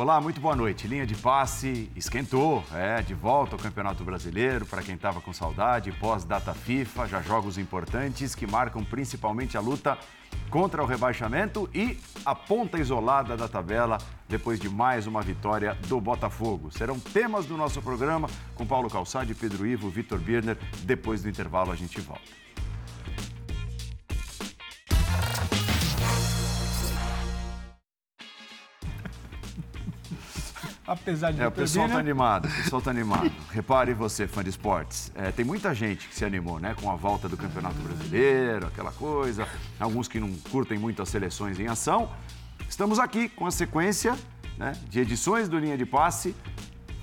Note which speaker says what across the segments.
Speaker 1: Olá, muito boa noite. Linha de passe esquentou, é, de volta ao Campeonato Brasileiro, para quem estava com saudade, pós-data FIFA, já jogos importantes que marcam principalmente a luta contra o rebaixamento e a ponta isolada da tabela depois de mais uma vitória do Botafogo. Serão temas do nosso programa com Paulo Calçade, Pedro Ivo, Vitor Birner. Depois do intervalo a gente volta.
Speaker 2: Apesar de
Speaker 1: É, o pessoal está animado, o pessoal tá animado. Repare você, fã de esportes, é, tem muita gente que se animou, né, com a volta do Campeonato Brasileiro, aquela coisa, alguns que não curtem muito as seleções em ação. Estamos aqui com a sequência né, de edições do Linha de Passe,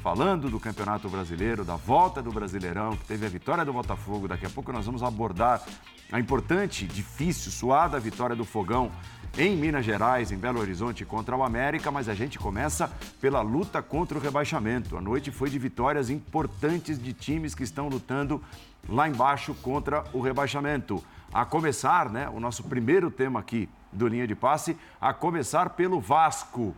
Speaker 1: falando do Campeonato Brasileiro, da volta do Brasileirão, que teve a vitória do Botafogo. Daqui a pouco nós vamos abordar a importante, difícil, suada vitória do Fogão em Minas Gerais, em Belo Horizonte contra o América, mas a gente começa pela luta contra o rebaixamento. A noite foi de vitórias importantes de times que estão lutando lá embaixo contra o rebaixamento. A começar, né, o nosso primeiro tema aqui do linha de passe, a começar pelo Vasco.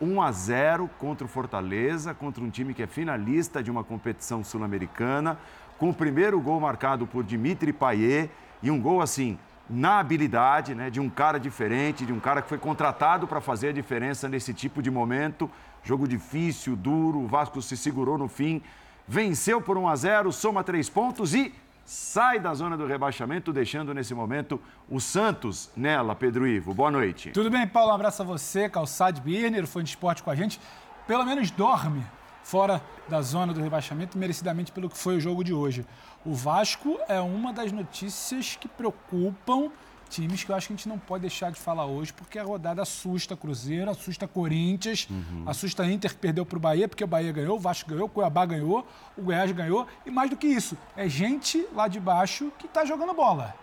Speaker 1: 1 a 0 contra o Fortaleza, contra um time que é finalista de uma competição sul-americana, com o primeiro gol marcado por Dimitri Payet e um gol assim na habilidade né, de um cara diferente, de um cara que foi contratado para fazer a diferença nesse tipo de momento. Jogo difícil, duro, o Vasco se segurou no fim, venceu por 1 a 0, soma três pontos e sai da zona do rebaixamento, deixando nesse momento o Santos nela, Pedro Ivo. Boa noite.
Speaker 2: Tudo bem, Paulo? Um abraço a você, Calçade Birner, foi de esporte com a gente. Pelo menos dorme fora da zona do rebaixamento, merecidamente pelo que foi o jogo de hoje. O Vasco é uma das notícias que preocupam times que eu acho que a gente não pode deixar de falar hoje, porque a rodada assusta Cruzeiro, assusta Corinthians, uhum. assusta Inter que perdeu para o Bahia, porque o Bahia ganhou, o Vasco ganhou, o Cuiabá ganhou, o Goiás ganhou, e mais do que isso, é gente lá de baixo que está jogando bola.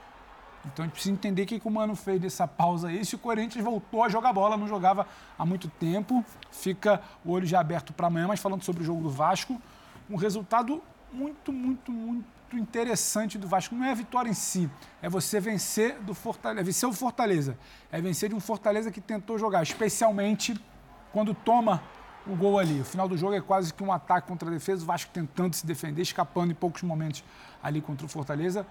Speaker 2: Então a gente precisa entender o que, que o Mano fez dessa pausa aí. Se o Corinthians voltou a jogar bola, não jogava há muito tempo, fica o olho já aberto para amanhã, mas falando sobre o jogo do Vasco, um resultado muito, muito, muito interessante do Vasco. Não é a vitória em si, é você vencer do Fortaleza, é vencer o Fortaleza. É vencer de um Fortaleza que tentou jogar, especialmente quando toma o gol ali. O final do jogo é quase que um ataque contra a defesa, o Vasco tentando se defender, escapando em poucos momentos ali contra o Fortaleza.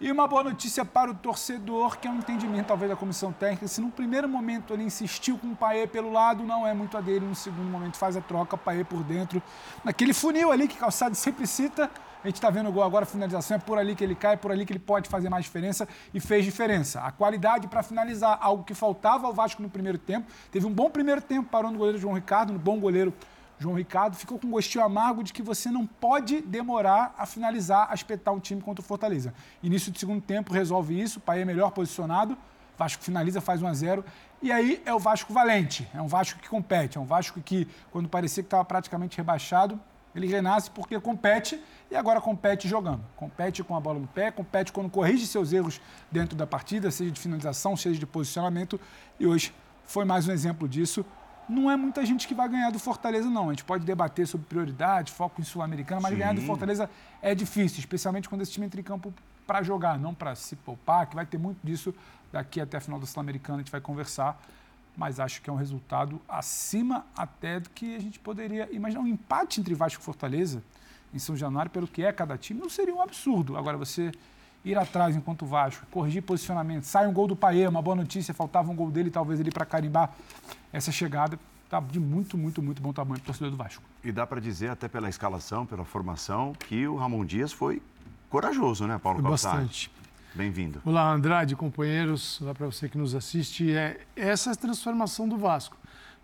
Speaker 2: E uma boa notícia para o torcedor, que é um entendimento talvez da comissão técnica. Se no primeiro momento ele insistiu com o Paê pelo lado, não é muito a dele. No segundo momento faz a troca, Paê por dentro. Naquele funil ali que Calçado sempre cita, a gente está vendo o gol agora, a finalização é por ali que ele cai, é por ali que ele pode fazer mais diferença e fez diferença. A qualidade para finalizar, algo que faltava ao Vasco no primeiro tempo. Teve um bom primeiro tempo parou no goleiro João Ricardo, um bom goleiro João Ricardo, ficou com um gostinho amargo de que você não pode demorar a finalizar, a espetar um time contra o Fortaleza. Início do segundo tempo resolve isso, o Pai é melhor posicionado, Vasco finaliza, faz 1 a 0 e aí é o Vasco valente, é um Vasco que compete, é um Vasco que, quando parecia que estava praticamente rebaixado, ele renasce porque compete e agora compete jogando. Compete com a bola no pé, compete quando corrige seus erros dentro da partida, seja de finalização, seja de posicionamento. E hoje foi mais um exemplo disso não é muita gente que vai ganhar do Fortaleza, não. A gente pode debater sobre prioridade, foco em Sul-Americana, mas Sim. ganhar do Fortaleza é difícil, especialmente quando esse time entra em campo para jogar, não para se poupar, que vai ter muito disso daqui até a final da Sul-Americana, a gente vai conversar. Mas acho que é um resultado acima até do que a gente poderia imaginar. Um empate entre Vasco e Fortaleza em São Januário, pelo que é cada time, não seria um absurdo. Agora, você ir atrás enquanto o Vasco, corrigir posicionamento, sai um gol do Paê, uma boa notícia, faltava um gol dele, talvez ele para carimbar essa chegada. Está de muito, muito, muito bom tamanho para o torcedor do Vasco.
Speaker 1: E dá para dizer, até pela escalação, pela formação, que o Ramon Dias foi corajoso, né, Paulo
Speaker 3: Bastante.
Speaker 1: Bem-vindo.
Speaker 3: Olá, Andrade, companheiros, olá para você que nos assiste. É essa é a transformação do Vasco.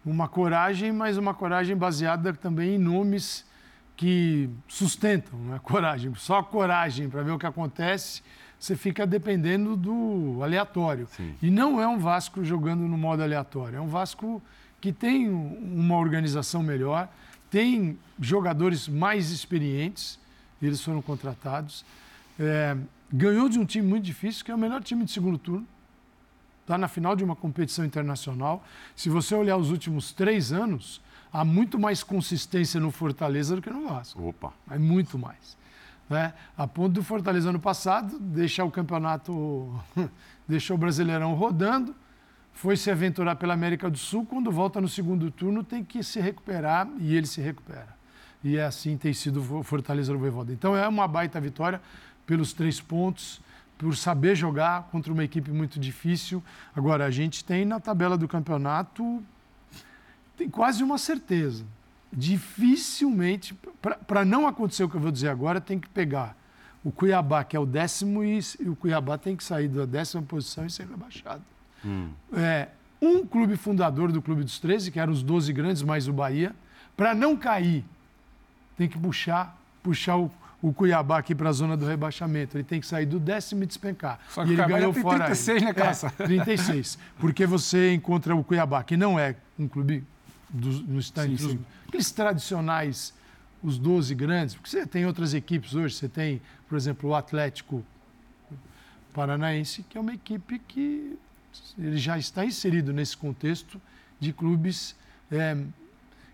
Speaker 3: Uma coragem, mas uma coragem baseada também em nomes que sustentam é coragem. Só coragem para ver o que acontece, você fica dependendo do aleatório. Sim. E não é um Vasco jogando no modo aleatório, é um Vasco que tem uma organização melhor, tem jogadores mais experientes, eles foram contratados. É, ganhou de um time muito difícil, que é o melhor time de segundo turno. Está na final de uma competição internacional. Se você olhar os últimos três anos, há muito mais consistência no Fortaleza do que no Vasco.
Speaker 1: Opa.
Speaker 3: É muito mais. Né? A ponto do Fortaleza ano passado deixar o campeonato, deixou o Brasileirão rodando, foi se aventurar pela América do Sul, quando volta no segundo turno tem que se recuperar e ele se recupera. E é assim tem sido o Fortaleza do Voivoda. Então é uma baita vitória pelos três pontos, por saber jogar contra uma equipe muito difícil. Agora, a gente tem na tabela do campeonato, tem quase uma certeza. Dificilmente, para não acontecer o que eu vou dizer agora, tem que pegar o Cuiabá, que é o décimo, e, e o Cuiabá tem que sair da décima posição e ser rebaixado. Hum. É, um clube fundador do Clube dos 13, que eram os 12 grandes, mais o Bahia, para não cair, tem que puxar, puxar o, o Cuiabá aqui para a zona do rebaixamento. Ele tem que sair do décimo e despencar.
Speaker 2: Só que e ele ganhou tem fora 36, né, Caça?
Speaker 3: É, 36. Porque você encontra o Cuiabá, que não é um clube dos, no sim, sim. aqueles tradicionais, os 12 grandes, porque você tem outras equipes hoje, você tem, por exemplo, o Atlético Paranaense, que é uma equipe que ele já está inserido nesse contexto de clubes. É,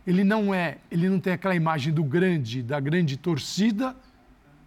Speaker 3: ele não é, ele não tem aquela imagem do grande, da grande torcida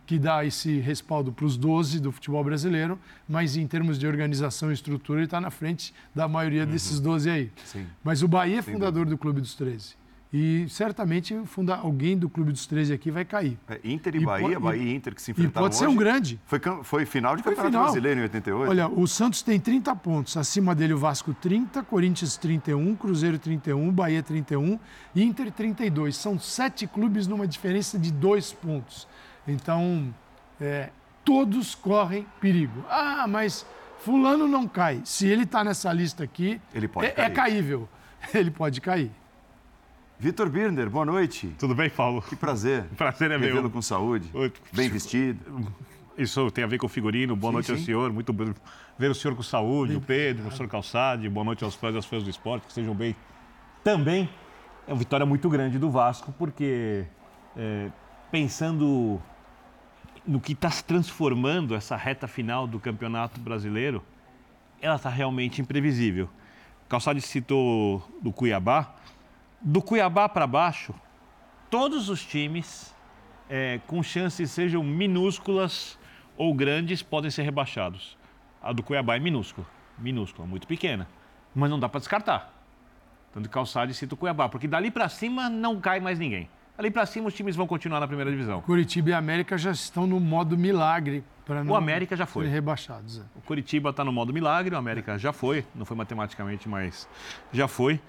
Speaker 3: que dá esse respaldo para os 12 do futebol brasileiro, mas em termos de organização e estrutura ele está na frente da maioria uhum. desses 12 aí. Sim. Mas o Bahia é fundador do Clube dos 13. E certamente funda, alguém do Clube dos 13 aqui vai cair.
Speaker 1: É, Inter e, e Bahia, Bahia e Inter que se enfrentaram
Speaker 3: E pode ser um grande.
Speaker 1: Foi, foi final de foi Campeonato final. Brasileiro em 88?
Speaker 3: Olha, o Santos tem 30 pontos. Acima dele o Vasco 30, Corinthians 31, Cruzeiro 31, Bahia 31, Inter 32. São sete clubes numa diferença de dois pontos. Então, é, todos correm perigo. Ah, mas fulano não cai. Se ele está nessa lista aqui,
Speaker 1: ele pode
Speaker 3: é, é caível. Ele pode cair.
Speaker 1: Vitor Birner, boa noite.
Speaker 4: Tudo bem, Paulo?
Speaker 1: Que prazer.
Speaker 4: Prazer é meu.
Speaker 1: Revê-lo com saúde, Oi. bem vestido.
Speaker 4: Isso tem a ver com o figurino. Boa sim, noite sim. ao senhor. Muito bem ver o senhor com saúde, bem, o Pedro, o professor Calçade. Boa noite aos fãs e às fãs do esporte, que estejam bem também. É uma vitória muito grande do Vasco, porque é, pensando no que está se transformando essa reta final do Campeonato Brasileiro, ela está realmente imprevisível. Calçade citou do Cuiabá. Do Cuiabá para baixo, todos os times é, com chances sejam minúsculas ou grandes podem ser rebaixados. A do Cuiabá é minúscula, minúscula, muito pequena, mas não dá para descartar. Tanto que Calçade cita o Cuiabá, porque dali para cima não cai mais ninguém. Ali para cima os times vão continuar na primeira divisão.
Speaker 3: Curitiba e América já estão no modo milagre para não
Speaker 4: O América já foi.
Speaker 3: rebaixados. É.
Speaker 4: O Curitiba está no modo milagre, o América já foi, não foi matematicamente, mas já foi.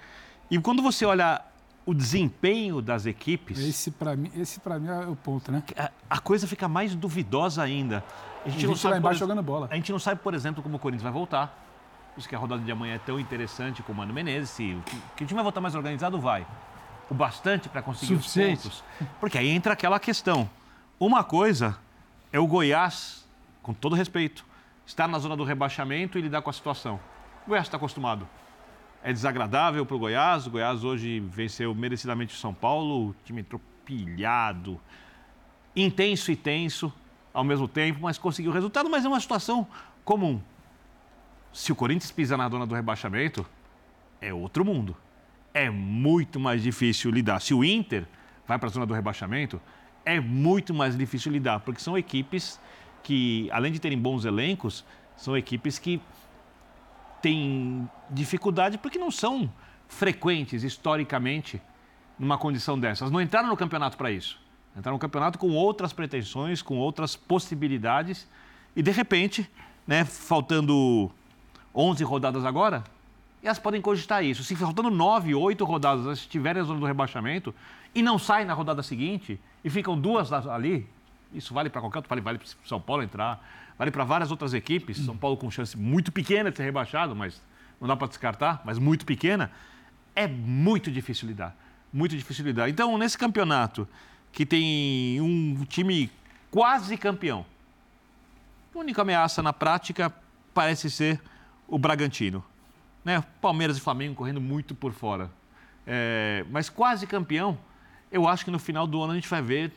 Speaker 4: E quando você olha o desempenho das equipes,
Speaker 2: esse para mim, esse para mim é o ponto, né?
Speaker 4: A, a, coisa fica mais duvidosa ainda.
Speaker 2: A gente, a gente não sabe lá embaixo por, jogando bola.
Speaker 4: A gente não sabe, por exemplo, como o Corinthians vai voltar. Por isso que a rodada de amanhã é tão interessante com o Mano Menezes. Se, que o time vai voltar mais organizado, vai o bastante para conseguir Suficiente. os pontos. Porque aí entra aquela questão. Uma coisa é o Goiás, com todo respeito, estar na zona do rebaixamento e lidar com a situação. O Goiás está acostumado. É desagradável para o Goiás. O Goiás hoje venceu merecidamente o São Paulo, o time entrou pilhado, intenso e tenso ao mesmo tempo, mas conseguiu o resultado. Mas é uma situação comum. Se o Corinthians pisa na zona do rebaixamento, é outro mundo é muito mais difícil lidar. Se o Inter vai para a zona do rebaixamento, é muito mais difícil lidar, porque são equipes que, além de terem bons elencos, são equipes que têm dificuldade porque não são frequentes historicamente numa condição dessas. Não entraram no campeonato para isso. Entraram no campeonato com outras pretensões, com outras possibilidades e de repente, né, faltando 11 rodadas agora, e elas podem cogitar isso. Se faltando nove, oito rodadas, elas estiverem na zona do rebaixamento e não saem na rodada seguinte e ficam duas ali, isso vale para qualquer outro, vale, vale para São Paulo entrar, vale para várias outras equipes. São Paulo com chance muito pequena de ser rebaixado, mas não dá para descartar, mas muito pequena. É muito difícil lidar. Muito difícil lidar. Então, nesse campeonato que tem um time quase campeão, a única ameaça na prática parece ser o Bragantino. Né? Palmeiras e Flamengo correndo muito por fora. É, mas quase campeão, eu acho que no final do ano a gente vai ver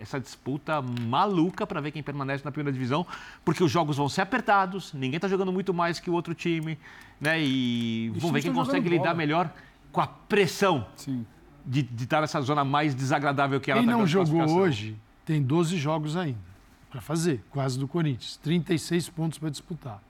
Speaker 4: essa disputa maluca para ver quem permanece na primeira divisão, porque os jogos vão ser apertados, ninguém está jogando muito mais que o outro time, né? E vamos ver quem consegue lidar melhor com a pressão Sim. de, estar nessa zona mais desagradável que ela
Speaker 3: Quem não jogou hoje tem 12 jogos ainda para fazer, quase do Corinthians, 36 pontos para disputar.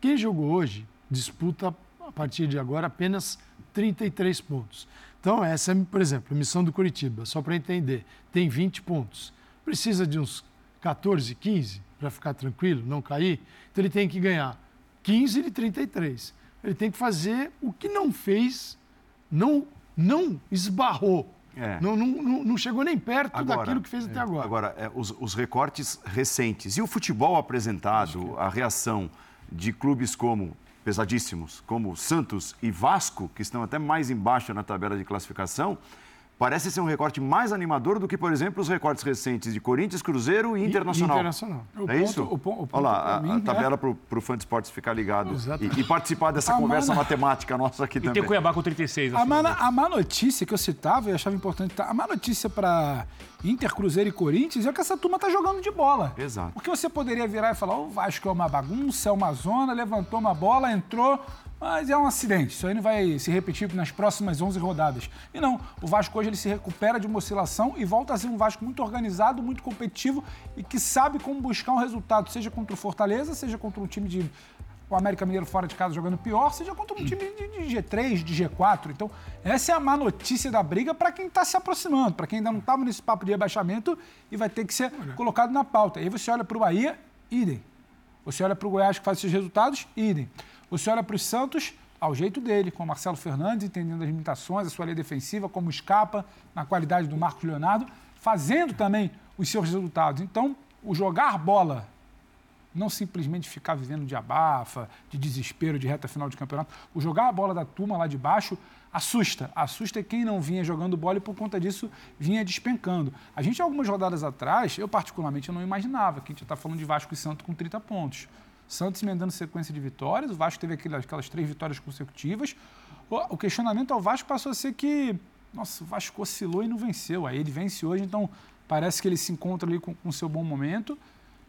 Speaker 3: Quem jogou hoje disputa partir de agora, apenas 33 pontos. Então, essa é, por exemplo, a missão do Curitiba, só para entender, tem 20 pontos. Precisa de uns 14, 15 para ficar tranquilo, não cair. Então, ele tem que ganhar 15 de 33. Ele tem que fazer o que não fez, não, não esbarrou. É. Não, não, não, chegou nem perto agora, daquilo que fez até agora.
Speaker 1: Agora, é, os, os, recortes recentes. E o futebol apresentado, a reação de clubes como pesadíssimos, como Santos e Vasco, que estão até mais embaixo na tabela de classificação, parece ser um recorte mais animador do que, por exemplo, os recortes recentes de Corinthians, Cruzeiro e Internacional.
Speaker 3: Internacional.
Speaker 1: É o é isso? O, o, o Olha lá, a, a, tabela é... para o fã de esportes ficar ligado e, e, participar dessa a conversa mana... matemática nossa aqui
Speaker 4: e
Speaker 1: também. E
Speaker 4: tem Cuiabá com 36.
Speaker 2: Assim, a, mana, a má notícia que eu citava, eu achava importante, tá? a má notícia para Inter, Cruzeiro e Corinthians é que essa turma tá jogando de bola.
Speaker 1: Exato.
Speaker 2: Porque você poderia virar e falar, o Vasco é uma bagunça, é uma zona, levantou uma bola, entrou mas é um acidente, isso aí não vai se repetir nas próximas 11 rodadas. E não, o Vasco hoje ele se recupera de uma oscilação e volta a ser um Vasco muito organizado, muito competitivo e que sabe como buscar um resultado, seja contra o Fortaleza, seja contra um time de o América Mineiro fora de casa jogando pior, seja contra um time de, de G3, de G4. Então, essa é a má notícia da briga para quem está se aproximando, para quem ainda não estava nesse papo de rebaixamento e vai ter que ser colocado na pauta. Aí você olha para o Bahia, idem. Você olha para o Goiás que faz seus resultados, idem. Você olha para o Santos ao jeito dele, com o Marcelo Fernandes, entendendo as limitações, a sua linha defensiva, como escapa, na qualidade do Marcos Leonardo, fazendo também os seus resultados. Então, o jogar bola, não simplesmente ficar vivendo de abafa, de desespero, de reta final de campeonato, o jogar a bola da turma lá de baixo assusta. Assusta quem não vinha jogando bola e por conta disso vinha despencando. A gente, algumas rodadas atrás, eu particularmente eu não imaginava que a gente está falando de Vasco e Santos com 30 pontos. Santos emendando sequência de vitórias, o Vasco teve aquelas, aquelas três vitórias consecutivas. O, questionamento ao Vasco passou a ser que, nossa, o Vasco oscilou e não venceu. Aí ele vence hoje, então parece que ele se encontra ali com o seu bom momento.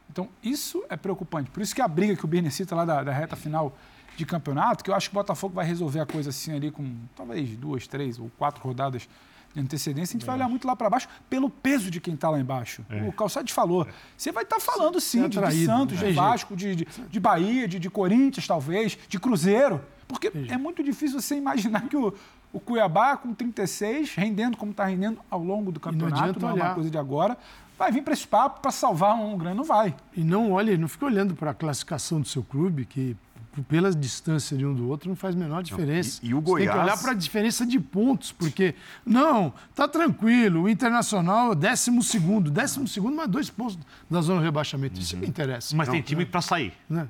Speaker 2: Então isso é preocupante. Por isso que a briga que o Birne cita lá da, da reta final de campeonato, que eu acho que o Botafogo vai resolver a coisa assim ali com talvez duas, três ou quatro rodadas de antecedência, a gente vai olhar muito lá para baixo pelo peso de quem está lá embaixo. É. O Calçade falou. É. Você vai estar tá falando sim é de, de, Santos, de Vasco, de, de, de Bahia, de, de, Corinthians, talvez, de Cruzeiro. Porque é muito difícil você imaginar que o, o Cuiabá, com 36, rendendo como está rendendo ao longo do campeonato, não, não é uma coisa de agora, vai vir para esse papo para salvar um grande, não vai.
Speaker 3: E não olhe, não fica olhando para a classificação do seu clube, que pela distância de um do outro, não faz a menor diferença.
Speaker 1: Não, e, e, o Goiás...
Speaker 3: Você tem que olhar para a diferença de pontos, porque, não, tá tranquilo, o Internacional é décimo segundo, décimo segundo, mas dois pontos da zona de rebaixamento. Uhum. Isso me interessa.
Speaker 4: Mas
Speaker 3: não,
Speaker 4: tem time para sair. Né?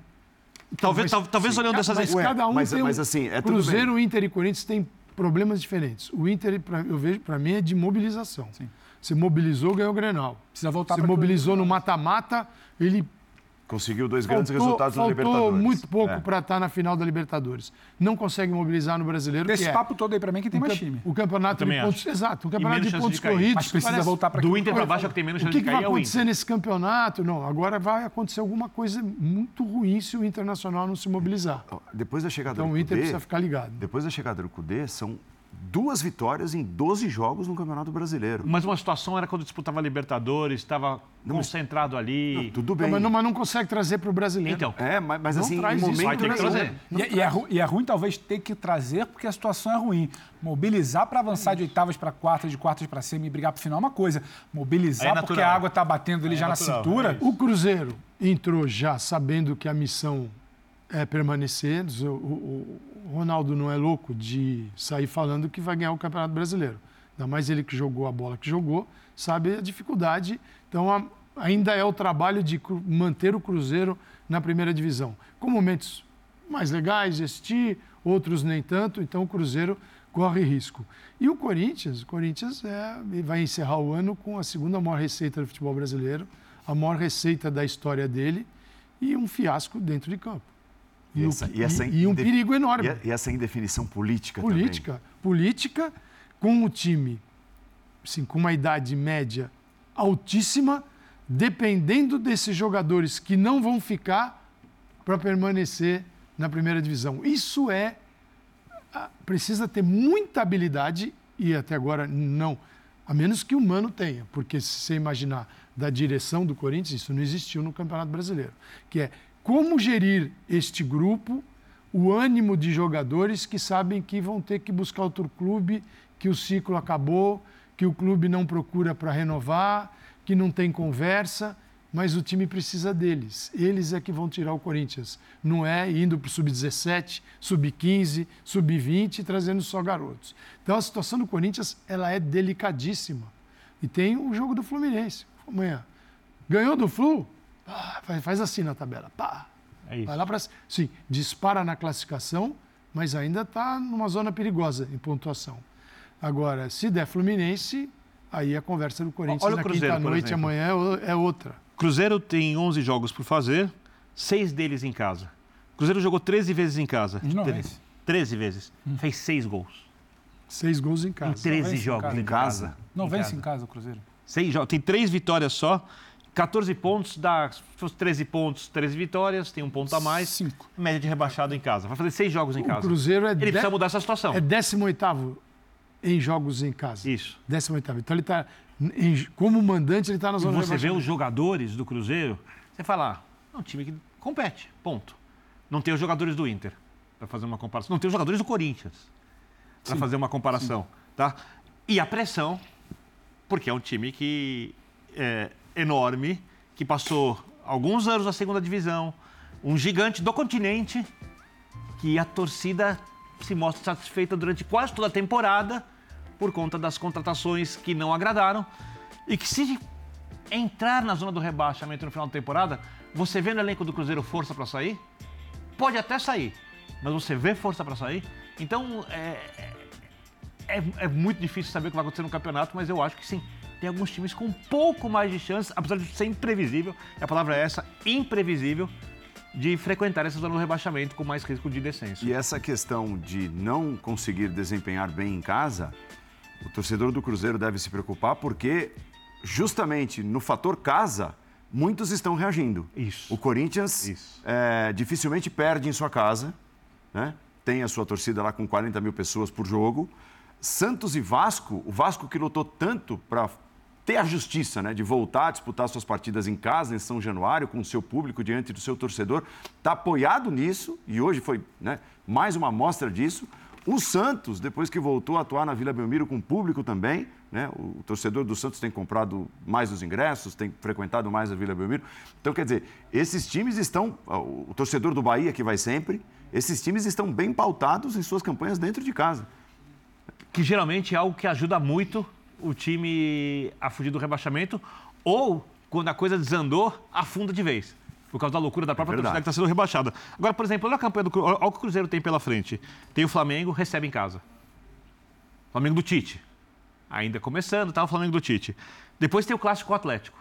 Speaker 4: Talvez, mas, talvez sim, olhando dessas...
Speaker 3: Mas cada um mas, tem mas, assim, é Cruzeiro, Inter e Corinthians têm problemas diferentes. O Inter, pra, eu vejo, para mim, é de mobilização. Sim. Você mobilizou, ganhou o Grenal. Precisa voltar Você mobilizou no mata-mata, ele
Speaker 1: Conseguiu dois faltou, grandes resultados na Libertadores.
Speaker 3: Faltou muito pouco é. para estar tá na final da Libertadores. Não consegue mobilizar no brasileiro.
Speaker 2: Esse é papo todo aí para mim que tem mais time.
Speaker 3: O campeonato de pontos. Acho. Exato, o campeonato de pontos de corridos. Mas
Speaker 2: precisa parece, voltar para
Speaker 4: Do Inter para baixo é que tem menos chance
Speaker 3: de cair.
Speaker 4: O
Speaker 3: que vai acontecer nesse campeonato? Não, agora vai acontecer alguma coisa muito ruim se o Internacional não se mobilizar.
Speaker 1: Depois da chegada
Speaker 3: então,
Speaker 1: do
Speaker 3: Então o Inter precisa ficar ligado.
Speaker 1: Depois da chegada do Cudê, são duas vitórias em 12 jogos no Campeonato Brasileiro.
Speaker 4: Mas uma situação era quando disputava Libertadores, estava concentrado mas... ali.
Speaker 1: Não, tudo bem.
Speaker 3: Não, mas, não, mas, não, consegue trazer para o brasileiro.
Speaker 1: Então. É, mas, mas assim, traz em momento
Speaker 2: tem que trazer. E, é, e, é, e, é, ruim talvez ter que trazer porque a situação é ruim. Mobilizar para avançar de oitavas para quartas, de quartas para cima e brigar para o final é uma coisa. Mobilizar é porque a água está batendo ali é já natural, na cintura.
Speaker 3: o Cruzeiro entrou já sabendo que a missão é permanecer. O, o, Ronaldo não é louco de sair falando que vai ganhar o Campeonato Brasileiro. Ainda mais ele que jogou a bola que jogou, sabe a dificuldade. Então, a, ainda é o trabalho de manter o Cruzeiro na primeira divisão. Com momentos mais legais, este, outros nem tanto, então o Cruzeiro corre risco. E o Corinthians, o Corinthians é, vai encerrar o ano com a segunda maior receita do futebol brasileiro, a maior receita da história dele e um fiasco dentro de campo.
Speaker 1: E, essa, e, essa
Speaker 3: e, e um perigo enorme.
Speaker 1: E, essa indefinição política,
Speaker 3: política
Speaker 1: também.
Speaker 3: Política, com o time assim, com uma idade média altíssima, dependendo desses jogadores que não vão ficar para permanecer na primeira divisão. Isso é. Precisa ter muita habilidade, e até agora não, a menos que o Mano tenha, porque se você imaginar da direção do Corinthians, isso não existiu no Campeonato Brasileiro, que é como gerir este grupo, o ânimo de jogadores que sabem que vão ter que buscar outro clube, que o ciclo acabou, que o clube não procura para renovar, que não tem conversa, mas o time precisa deles. Eles é que vão tirar o Corinthians. Não é indo para o sub-17, sub-15, sub-20 trazendo só garotos. Então a situação do Corinthians ela é delicadíssima. E tem o jogo do Fluminense amanhã. Ganhou do Flu? Pá, faz assim na tabela. Pá. É Vai lá para. Sim, dispara na classificação, mas ainda está numa zona perigosa em pontuação. Agora, se der Fluminense, aí a conversa do Corinthians Olha na quinta-noite amanhã é outra.
Speaker 4: Cruzeiro tem 11 jogos por fazer, seis deles em casa. Cruzeiro jogou 13 vezes em casa.
Speaker 2: Não
Speaker 4: Teve, 13 vezes. Hum. Fez seis gols.
Speaker 3: Seis gols em casa.
Speaker 4: Em 13 jogos em casa.
Speaker 2: Não em vence casa. em casa o Cruzeiro.
Speaker 4: Seis jogos. Tem três vitórias só. 14 pontos, dá se fosse 13 pontos, 13 vitórias, tem um ponto a mais.
Speaker 2: Cinco.
Speaker 4: Média de rebaixado em casa. Vai fazer seis jogos em casa.
Speaker 3: O Cruzeiro é
Speaker 4: Ele de... precisa mudar essa situação.
Speaker 3: É 18 em jogos em casa.
Speaker 4: Isso.
Speaker 3: 18 Então ele está, como mandante, ele está na zona
Speaker 4: e Você vê os jogadores do Cruzeiro, você fala, ah, é um time que compete, ponto. Não tem os jogadores do Inter, para fazer uma comparação. Não tem os jogadores do Corinthians, para fazer uma comparação. Tá? E a pressão, porque é um time que é enorme, que passou alguns anos na segunda divisão, um gigante do continente, que a torcida se mostra satisfeita durante quase toda a temporada por conta das contratações que não agradaram e que se entrar na zona do rebaixamento no final da temporada, você vê no elenco do Cruzeiro força para sair? Pode até sair, mas você vê força para sair? Então é, é, é, muito difícil saber o que vai acontecer no campeonato, mas eu acho que sim. Tem alguns times com um pouco mais de chance, apesar de ser imprevisível, e a palavra é essa, imprevisível, de frequentar essa zona do rebaixamento com mais risco de descenso.
Speaker 1: E essa questão de não conseguir desempenhar bem em casa, o torcedor do Cruzeiro deve se preocupar porque justamente no fator casa, muitos estão reagindo.
Speaker 4: Isso.
Speaker 1: O Corinthians é, dificilmente perde em sua casa, né? tem a sua torcida lá com 40 mil pessoas por jogo. Santos e Vasco, o Vasco que lutou tanto para ter a justiça né, de voltar a disputar suas partidas em casa, em São Januário, com o seu público, diante do seu torcedor, está apoiado nisso, e hoje foi né, mais uma amostra disso. O Santos, depois que voltou a atuar na Vila Belmiro com público também, né, o torcedor do Santos tem comprado mais os ingressos, tem frequentado mais a Vila Belmiro. Então, quer dizer, esses times estão, o torcedor do Bahia que vai sempre, esses times estão bem pautados em suas campanhas dentro de casa.
Speaker 4: Que geralmente é algo que ajuda muito o time a fugir do rebaixamento ou, quando a coisa desandou, afunda de vez. Por causa da loucura da própria é torcida que está sendo rebaixada. Agora, por exemplo, olha a campanha do Cruzeiro. Olha o que o Cruzeiro tem pela frente. Tem o Flamengo, recebe em casa. Flamengo do Tite. Ainda começando, tá? O Flamengo do Tite. Depois tem o Clássico Atlético.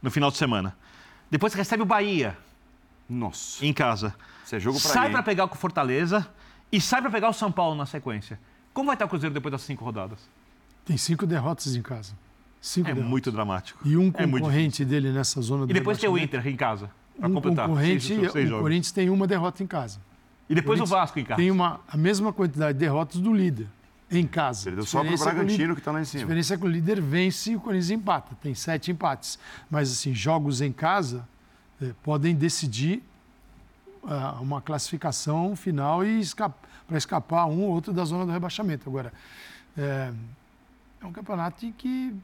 Speaker 4: No final de semana. Depois recebe o Bahia.
Speaker 1: Nossa.
Speaker 4: Em casa.
Speaker 1: Você é jogo
Speaker 4: pra Sai para pegar o Fortaleza e sai para pegar o São Paulo na sequência. Como vai estar o Cruzeiro depois das cinco rodadas?
Speaker 3: Tem cinco derrotas em casa. Cinco
Speaker 4: é
Speaker 3: derrotas.
Speaker 4: muito dramático.
Speaker 3: E um é concorrente é dele nessa zona do
Speaker 4: E depois tem o Inter em casa.
Speaker 3: Um completar. concorrente, seis, seis o Corinthians tem uma derrota em casa.
Speaker 4: E depois o, o Vasco em casa.
Speaker 3: Tem uma, a mesma quantidade de derrotas do líder em casa.
Speaker 1: Perdeu só para o Bragantino, que está lá em cima.
Speaker 3: A diferença é que o líder vence e o Corinthians empata. Tem sete empates. Mas, assim, jogos em casa é, podem decidir uh, uma classificação final e para escapar um ou outro da zona do rebaixamento. Agora, é, é um campeonato em que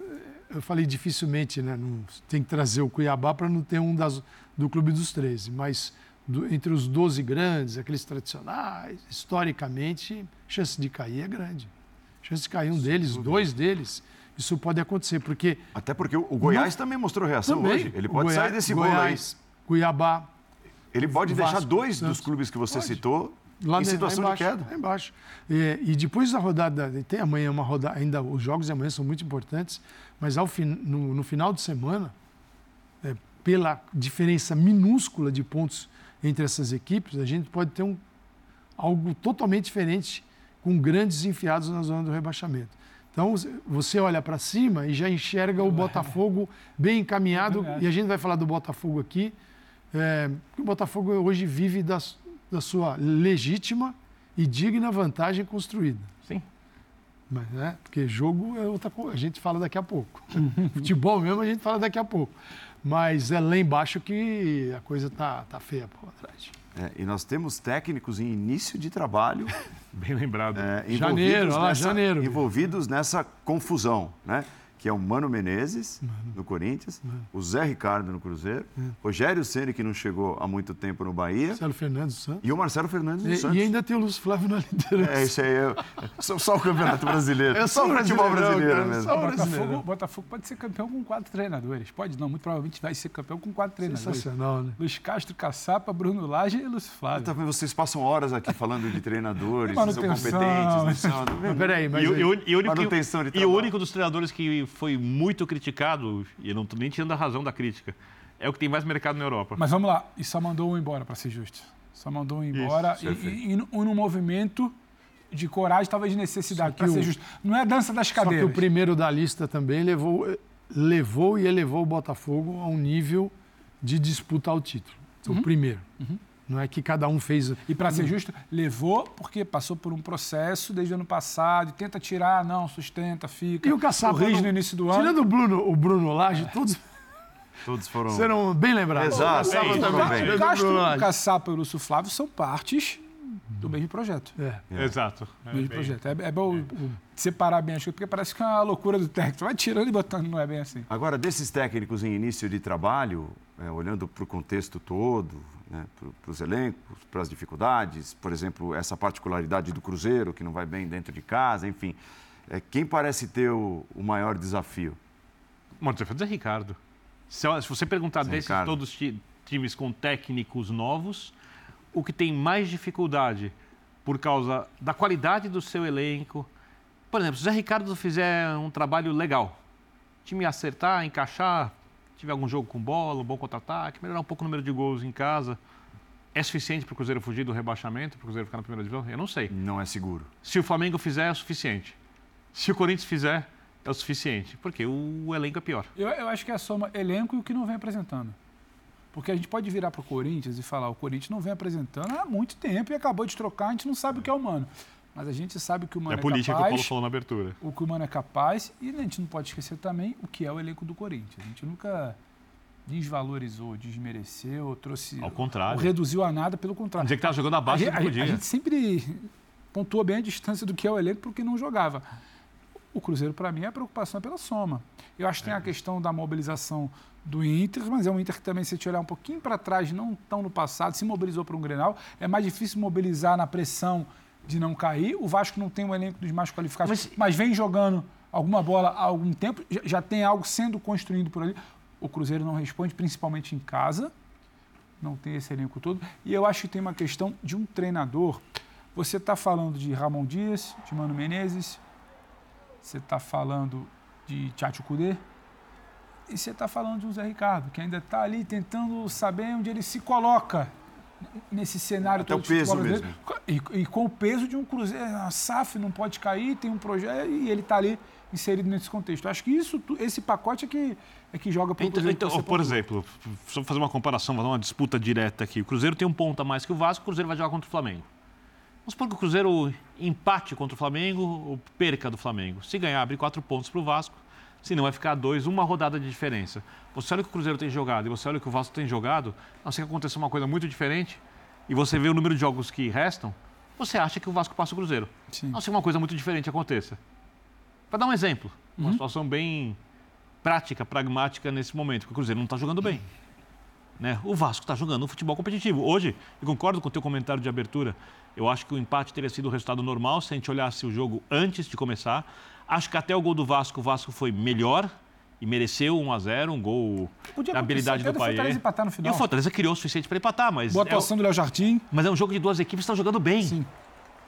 Speaker 3: eh, eu falei dificilmente, né? Não, tem que trazer o Cuiabá para não ter um das, do Clube dos 13, mas do, entre os 12 grandes, aqueles tradicionais, historicamente, chance de cair é grande. Chance de cair um deles, dois deles, isso pode acontecer, porque...
Speaker 1: Até porque o Goiás não, também mostrou reação
Speaker 3: também,
Speaker 1: hoje. Ele pode
Speaker 3: Goiás,
Speaker 1: sair desse
Speaker 3: Goiás,
Speaker 1: bolo aí.
Speaker 3: Cuiabá.
Speaker 1: Ele pode deixar dois dos clubes que você
Speaker 3: pode.
Speaker 1: citou
Speaker 3: Lá
Speaker 1: em situação
Speaker 3: lá embaixo,
Speaker 1: de queda.
Speaker 3: Embaixo. E, e, depois da rodada, tem amanhã uma rodada, ainda os jogos de amanhã são muito importantes, mas ao no, no final de semana, é, pela diferença minúscula de pontos entre essas equipes, a gente pode ter um, algo totalmente diferente com grandes enfiados na zona do rebaixamento. Então, você olha para cima e já enxerga o Botafogo bem encaminhado, é e a gente vai falar do Botafogo aqui. É, o Botafogo hoje vive das, da sua legítima e digna vantagem construída.
Speaker 4: Sim.
Speaker 3: Mas, né? Porque jogo é outra coisa, a gente fala daqui a pouco. Futebol mesmo a gente fala daqui a pouco. Mas é lá embaixo que a coisa tá, tá feia por trás.
Speaker 1: É, e nós temos técnicos em início de trabalho.
Speaker 4: Bem lembrado.
Speaker 1: É,
Speaker 3: Janeiro, olha lá,
Speaker 1: nessa,
Speaker 3: janeiro.
Speaker 1: Envolvidos nessa confusão, né? Que é o Mano Menezes, no Corinthians, o Zé Ricardo no Cruzeiro, Rogério Ceni que não chegou há muito tempo no Bahia,
Speaker 3: Marcelo Fernandes do Santos.
Speaker 1: e o Marcelo Fernandes do
Speaker 3: E,
Speaker 1: Santos.
Speaker 3: e ainda tem o Lúcio Flávio na liderança.
Speaker 1: É, isso aí é só, só o Campeonato Brasileiro.
Speaker 3: É
Speaker 1: só o futebol brasileiro
Speaker 3: cara,
Speaker 1: mesmo.
Speaker 3: só o
Speaker 2: Botafogo,
Speaker 3: brasileiro.
Speaker 2: Botafogo pode ser campeão com quatro treinadores. Pode não, muito provavelmente vai ser campeão com quatro treinadores.
Speaker 3: Sensacional, né?
Speaker 2: Luiz Castro, Caçapa, Bruno Lage e Lúcio Flávio.
Speaker 1: Tá vendo? Vocês passam horas aqui falando de treinadores, são competentes, não são. tá
Speaker 3: peraí, mas
Speaker 4: E, o-
Speaker 3: aí-
Speaker 4: e e único,
Speaker 1: Manutenção de
Speaker 4: e o único dos treinadores que foi muito criticado, e eu não tô nem tirando a razão da crítica, é o que tem mais mercado na Europa.
Speaker 2: Mas vamos lá, e só mandou um embora, para ser justo. Só mandou um embora
Speaker 1: Isso,
Speaker 2: e, e, e num- movimento de coragem, talvez de necessidade, para ser justo. Não é a dança das
Speaker 3: Só que
Speaker 2: cadeiras.
Speaker 3: o primeiro da lista também levou, levou e elevou o Botafogo a um nível de disputar o título.
Speaker 2: Uhum.
Speaker 3: O primeiro. Não é que cada um fez.
Speaker 2: E para ser justo, levou porque passou por um processo desde o ano passado e tenta tirar, não, sustenta, fica.
Speaker 3: E o Caçapa. Não-
Speaker 2: no início do ano.
Speaker 3: Tirando o Bruno, o Bruno Lage, todos
Speaker 1: Todos foram.
Speaker 3: serão bem lembrados.
Speaker 1: Exato,
Speaker 3: O Caçapa
Speaker 1: é, bem.
Speaker 2: O
Speaker 3: o
Speaker 2: Castro, o. Caçapa e o Lúcio Flávio são partes do mesmo projeto.
Speaker 3: É.
Speaker 4: Exato.
Speaker 2: Do mesmo projeto. É, é bom separar bem as coisas, porque parece que é uma loucura do técnico. Vai tirando e botando, não é bem assim.
Speaker 1: Agora, desses técnicos em início de trabalho, é, olhando para o contexto todo, né, para os elencos, para as dificuldades, por exemplo, essa particularidade do Cruzeiro, que não vai bem dentro de casa, enfim, é, quem parece ter o, o maior desafio?
Speaker 4: O desafio do Zé Ricardo. Se, se você perguntar
Speaker 1: Zé
Speaker 4: desses
Speaker 1: Ricardo.
Speaker 4: todos os ti- times com técnicos novos, o que tem mais dificuldade por causa da qualidade do seu elenco. Por exemplo, se o Zé Ricardo fizer um trabalho legal, time acertar, encaixar, tiver algum jogo com bola, um bom contra-ataque, melhorar um pouco o número de gols em casa, é suficiente para o Cruzeiro fugir do rebaixamento, para o Cruzeiro ficar na primeira divisão? Eu não sei.
Speaker 1: Não é seguro.
Speaker 4: Se o Flamengo fizer, é o suficiente. Se o Corinthians fizer, é o suficiente. Porque o elenco é pior.
Speaker 2: Eu, eu acho que é a soma elenco e o que não vem apresentando. Porque a gente pode virar para o Corinthians e falar: o Corinthians não vem apresentando há muito tempo e acabou de trocar, a gente não sabe o que é o Mano. Mas a gente sabe que o Mano
Speaker 4: é
Speaker 2: é,
Speaker 4: a política que o Paulo
Speaker 2: capaz,
Speaker 4: falou na abertura.
Speaker 2: o que o Mano é capaz, e a gente não pode esquecer também o que é o elenco do Corinthians. A gente nunca desvalorizou, desmereceu, trouxe.
Speaker 4: Ao contrário.
Speaker 2: ou reduziu a nada, pelo contrário.
Speaker 4: Dizer que estava jogando
Speaker 2: A
Speaker 4: abaixo
Speaker 2: gente,
Speaker 4: do
Speaker 2: a
Speaker 4: que podia.
Speaker 2: a gente sempre pontuou bem a distância do que é o elenco porque não jogava. O Cruzeiro, para mim, a preocupação é pela soma. Eu acho que tem
Speaker 4: É.
Speaker 2: a questão da mobilização do Inter, mas é um Inter que também, se a gente olhar um pouquinho para trás, não tão no passado, se mobilizou para um Grenal. É mais difícil mobilizar na pressão de não cair. O Vasco não tem um elenco dos mais qualificados,
Speaker 4: Mas-
Speaker 2: mas, vem jogando alguma bola há algum tempo, já, já tem algo sendo construído por ali. O Cruzeiro não responde, principalmente em casa não tem esse elenco todo. E eu acho que tem uma questão de um treinador. Você está falando de Ramon Dias, de Mano Menezes, você está falando de Tchatcho Kudê, e você está falando de um Zé Ricardo, que ainda está ali tentando saber onde ele se coloca nesse cenário
Speaker 1: Até
Speaker 2: todo
Speaker 1: o peso
Speaker 2: brasileiro. E, e com o peso de um Cruzeiro, a SAF não pode cair, tem um projeto, e ele está ali inserido nesse contexto. Acho que isso, esse pacote é que, é que joga para o
Speaker 4: Então,
Speaker 2: Cruzeiro.
Speaker 4: então,
Speaker 2: torcer
Speaker 4: por exemplo, só fazer uma comparação, fazer uma disputa direta aqui. O Cruzeiro tem um ponto a mais que o Vasco, o Cruzeiro vai jogar contra o Flamengo. Vamos supor que o Cruzeiro empate contra o Flamengo ou perca do Flamengo. Se ganhar, abre quatro pontos para o Vasco. Se não, vai ficar dois, uma rodada de diferença. Você olha o que o Cruzeiro tem jogado e você olha o que o Vasco tem jogado, a não ser que aconteça uma coisa muito diferente, e você vê o número de jogos que restam, você acha que o Vasco passa o Cruzeiro.
Speaker 2: Sim.
Speaker 4: A não ser que uma coisa muito diferente aconteça. Para dar um exemplo, uma situação bem prática, pragmática nesse momento, porque o Cruzeiro não está jogando bem. Né? O Vasco está jogando um futebol competitivo. Hoje, eu concordo com o teu comentário de abertura, eu acho que o empate teria sido o resultado normal se a gente olhasse o jogo antes de começar. Acho que até o gol do Vasco, o Vasco foi melhor e mereceu 1 a 0 um gol
Speaker 2: Podia
Speaker 4: da habilidade do
Speaker 2: do Fortaleza empatar no
Speaker 4: E
Speaker 2: final.
Speaker 4: o Fortaleza criou o suficiente para empatar, mas
Speaker 2: Boa
Speaker 4: é, o-
Speaker 2: atuação do Léo Jardim.
Speaker 4: mas é um jogo de duas equipes que estão jogando bem.
Speaker 2: Sim.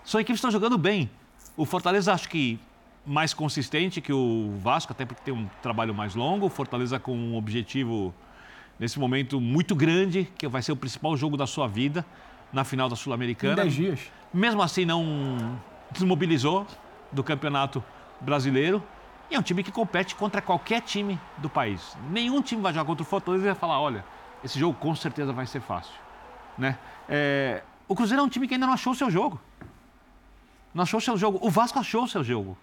Speaker 4: São equipes que estão jogando bem. O Fortaleza acho que mais consistente que o Vasco, até porque tem um trabalho mais longo. O Fortaleza com um objetivo nesse momento muito grande, que vai ser o principal jogo da sua vida na final da
Speaker 2: Em
Speaker 4: Sul-Americana.
Speaker 2: 10 dias.
Speaker 4: Mesmo assim não desmobilizou do Campeonato Brasileiro. E é um time que compete contra qualquer time do país. Nenhum time vai jogar contra o Fortaleza e vai falar, olha, esse jogo com certeza vai ser fácil. Né? É, o Cruzeiro é um time que ainda não achou o seu jogo. Não achou o seu jogo. O Vasco achou o seu jogo.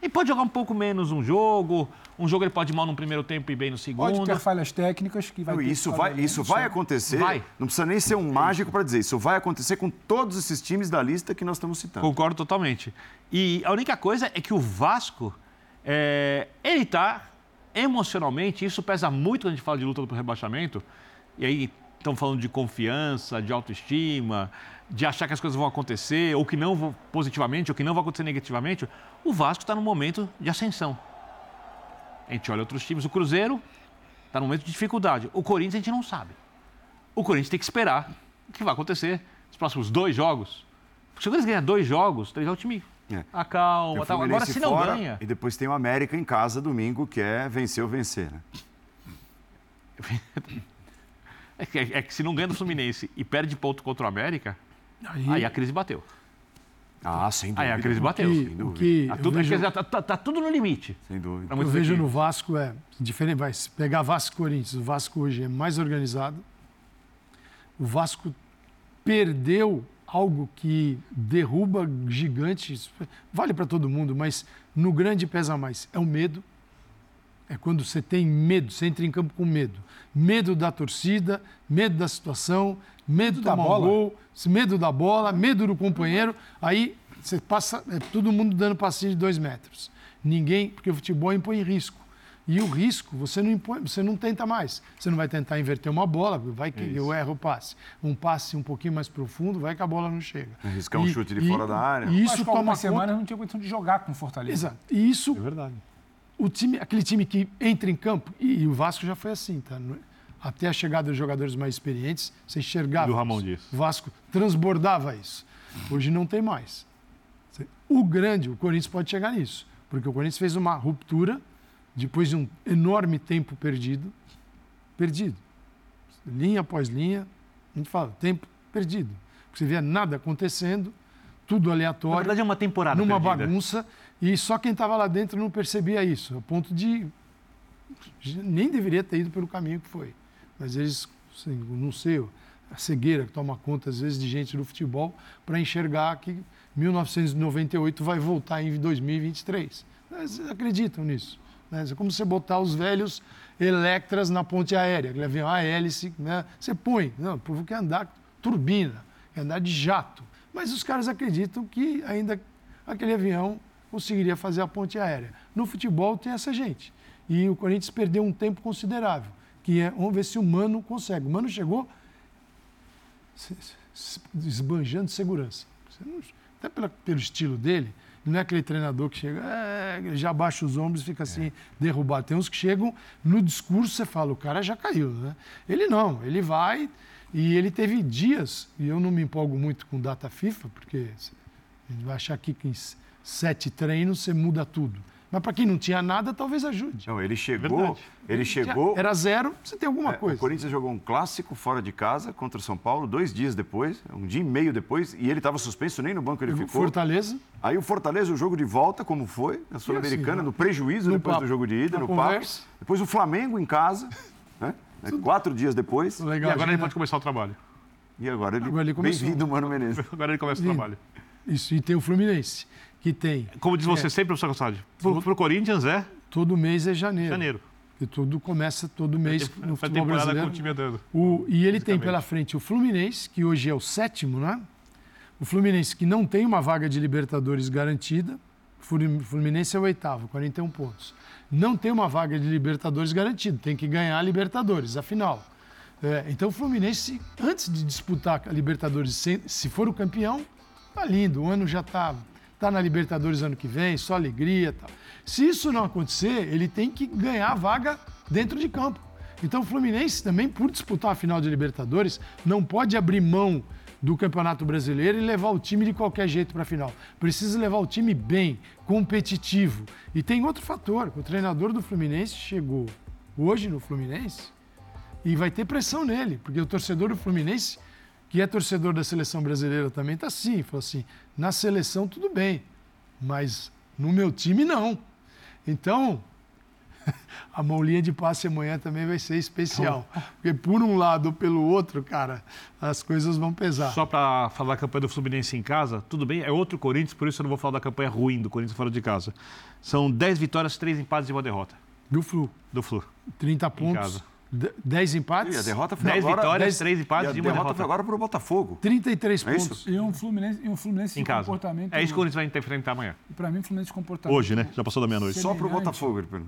Speaker 4: Ele pode jogar um pouco menos um jogo, um jogo ele pode ir mal no primeiro tempo e bem no segundo.
Speaker 2: Pode ter falhas técnicas que vai
Speaker 1: Não,
Speaker 2: ter
Speaker 1: isso
Speaker 2: que
Speaker 1: vai, isso vai acontecer.
Speaker 4: Vai.
Speaker 1: Não precisa nem ser um mágico para dizer. Isso vai acontecer com todos esses times da lista que nós estamos citando.
Speaker 4: Concordo totalmente. E a única coisa é que o Vasco, é, ele está emocionalmente, isso pesa muito quando a gente fala de luta do rebaixamento, e aí estão falando de confiança, de autoestima, de achar que as coisas vão acontecer, ou que não vão positivamente, ou que não vão acontecer negativamente. O Vasco está num momento de ascensão. A gente olha outros times, o Cruzeiro está num momento de dificuldade. O Corinthians a gente não sabe. O Corinthians tem que esperar o que vai acontecer nos próximos dois jogos. Porque se o Corinthians ganhar dois jogos, três é o time
Speaker 1: É.
Speaker 4: acalma. Tal. Agora, se não
Speaker 1: fora,
Speaker 4: ganha.
Speaker 1: E depois tem o América em casa domingo, que é vencer ou vencer. Né?
Speaker 4: É que, é que se não ganha do Fluminense e perde ponto contra o América,
Speaker 3: Aí,
Speaker 4: aí a crise bateu.
Speaker 1: Ah, sem dúvida.
Speaker 4: Aí a crise bateu.
Speaker 3: que-
Speaker 1: Sem dúvida.
Speaker 3: que
Speaker 4: Tá tudo,
Speaker 3: vejo-
Speaker 4: dizer, tá- tá- tá tudo no limite.
Speaker 1: Sem dúvida.
Speaker 3: Eu vejo
Speaker 4: equipes.
Speaker 3: no Vasco é diferente. Vai se pegar Vasco e Corinthians. O Vasco hoje é mais organizado. O Vasco perdeu algo que derruba gigantes. Vale para todo mundo, mas no grande pesa mais. É o medo. É quando você tem medo, você entra em campo com medo. Medo da torcida, medo da situação, medo
Speaker 2: da
Speaker 3: da
Speaker 2: bola.
Speaker 3: gol, medo da bola, medo do companheiro. Aí você passa, é todo mundo dando passinho de dois metros. Ninguém, porque o futebol impõe risco. E o risco, você não impõe, você não tenta mais. Você não vai tentar inverter uma bola, vai que eu erro o passe. Um passe um pouquinho mais profundo, vai que a bola não chega.
Speaker 1: Arriscar um chute de fora da área.
Speaker 3: E
Speaker 2: Mas
Speaker 3: isso
Speaker 2: com
Speaker 3: toma
Speaker 2: algumas
Speaker 3: conta.
Speaker 2: semanas não tinha condição de jogar com o Fortaleza.
Speaker 3: Exato. E isso
Speaker 4: É verdade.
Speaker 3: O time, aquele time que entra em campo, e, e o Vasco já foi assim, tá? No- Até a chegada dos jogadores mais experientes, você enxergava.
Speaker 4: E do Ramon
Speaker 3: isso.
Speaker 4: Dias.
Speaker 3: O Vasco transbordava isso. Hoje não tem mais. O grande, o Corinthians pode chegar nisso, porque o Corinthians fez uma ruptura depois de um enorme tempo perdido. Perdido. Linha após linha, a gente fala, tempo perdido. Porque você via nada acontecendo, tudo
Speaker 4: Na
Speaker 3: aleatório
Speaker 4: verdade, é uma temporada
Speaker 3: numa
Speaker 4: perdida.
Speaker 3: bagunça e só quem estava lá dentro não percebia isso, a ponto de nem deveria ter ido pelo caminho que foi. Mas eles, assim, não sei, a cegueira que toma conta às vezes de gente do futebol para enxergar que 1998 vai voltar em 2023. Eles acreditam nisso. Né? É como você botar os velhos Electras na ponte aérea, aquele avião a hélice, né? você põe. Não, o povo quer andar turbina, quer andar de jato. Mas os caras acreditam que ainda aquele avião conseguiria fazer a ponte aérea. No futebol tem essa gente. E o Corinthians perdeu um tempo considerável, que é, vamos ver se o Mano consegue. O Mano chegou esbanjando segurança. Até pela- pelo estilo dele, ele não é aquele treinador que chega, é, já baixa os ombros e fica assim, derrubado. Tem uns que chegam, no discurso você fala, o cara já caiu, né? Ele não, ele vai e ele teve dias, e eu não me empolgo muito com data FIFA, porque a gente vai achar aqui que sete treinos você muda tudo. Mas para quem não tinha nada, talvez ajude.
Speaker 1: Não, ele chegou.
Speaker 4: Verdade.
Speaker 1: Ele chegou.
Speaker 3: Era zero, você tem alguma
Speaker 1: É,
Speaker 3: coisa.
Speaker 1: O Corinthians jogou um clássico fora de casa contra o São Paulo, dois dias depois, um dia e meio depois, e ele estava suspenso, nem no banco ele ficou.
Speaker 3: Fortaleza,
Speaker 1: Aí o Fortaleza, o jogo de volta, como foi, na Sul-Americana,
Speaker 3: assim,
Speaker 1: no prejuízo
Speaker 3: no
Speaker 1: depois
Speaker 3: papo,
Speaker 1: do jogo de ida,
Speaker 3: na
Speaker 1: no
Speaker 3: conversa.
Speaker 1: papo. Depois o Flamengo em casa, né? Quatro dias depois.
Speaker 4: E
Speaker 3: legal.
Speaker 4: agora ele pode começar o trabalho.
Speaker 1: E agora ele.
Speaker 3: Agora ele começou.
Speaker 1: Bem-vindo, Mano Menezes.
Speaker 4: Agora ele começa o trabalho.
Speaker 3: Isso, e tem o Fluminense, que tem
Speaker 4: Como diz você
Speaker 3: É.
Speaker 4: sempre, professor Cassadi, pro, pro Corinthians é
Speaker 3: todo mês é janeiro.
Speaker 4: janeiro.
Speaker 3: E tudo começa todo mês no
Speaker 4: Foi a
Speaker 3: futebol
Speaker 4: temporada com
Speaker 3: brasileiro.
Speaker 4: o time andando.
Speaker 3: O- e ele tem pela frente o Fluminense, que hoje é o sétimo, né? O Fluminense que não tem uma vaga de Libertadores garantida. O Flu- Fluminense é o oitavo, 41 pontos. Não tem uma vaga de Libertadores garantida, tem que ganhar a Libertadores, afinal. É, então o Fluminense, antes de disputar a Libertadores, se, se for o campeão, tá lindo. O ano já tá, tá na Libertadores ano que vem, só alegria tal. Se isso não acontecer, ele tem que ganhar a vaga dentro de campo. Então o Fluminense também, por disputar a final de Libertadores, não pode abrir mão do Campeonato Brasileiro e levar o time de qualquer jeito para a final. Precisa levar o time bem, competitivo. E tem outro fator, o treinador do Fluminense chegou hoje no Fluminense e vai ter pressão nele, porque o torcedor do Fluminense, que é torcedor da seleção brasileira também, está assim, falou assim, na seleção tudo bem, mas no meu time não. Então, a mãolinha de passe amanhã também vai ser especial. Porque por um lado ou pelo outro, cara, as coisas vão pesar.
Speaker 4: Só para falar da campanha do Fluminense em casa, tudo bem, é outro Corinthians, por isso eu não vou falar da campanha ruim do Corinthians fora de casa. São 10 vitórias, 3 empates e uma derrota.
Speaker 3: Do Flu.
Speaker 4: Do Flu.
Speaker 3: 30 pontos. 10 empates?
Speaker 1: E a derrota foi
Speaker 4: 10
Speaker 1: agora...
Speaker 4: vitórias, 3 empates
Speaker 1: e
Speaker 4: e uma
Speaker 1: derrota
Speaker 4: derrota.
Speaker 1: foi agora para o Botafogo.
Speaker 3: 33
Speaker 1: É isso?
Speaker 3: pontos.
Speaker 2: E um Fluminense, e um Fluminense
Speaker 4: Em
Speaker 2: de
Speaker 4: casa.
Speaker 2: comportamento.
Speaker 4: É isso que o Corinthians vai enfrentar amanhã.
Speaker 2: E pra mim, Fluminense de comportamento.
Speaker 4: Hoje, né? Já passou da meia-noite.
Speaker 1: Só para o. Botafogo. Para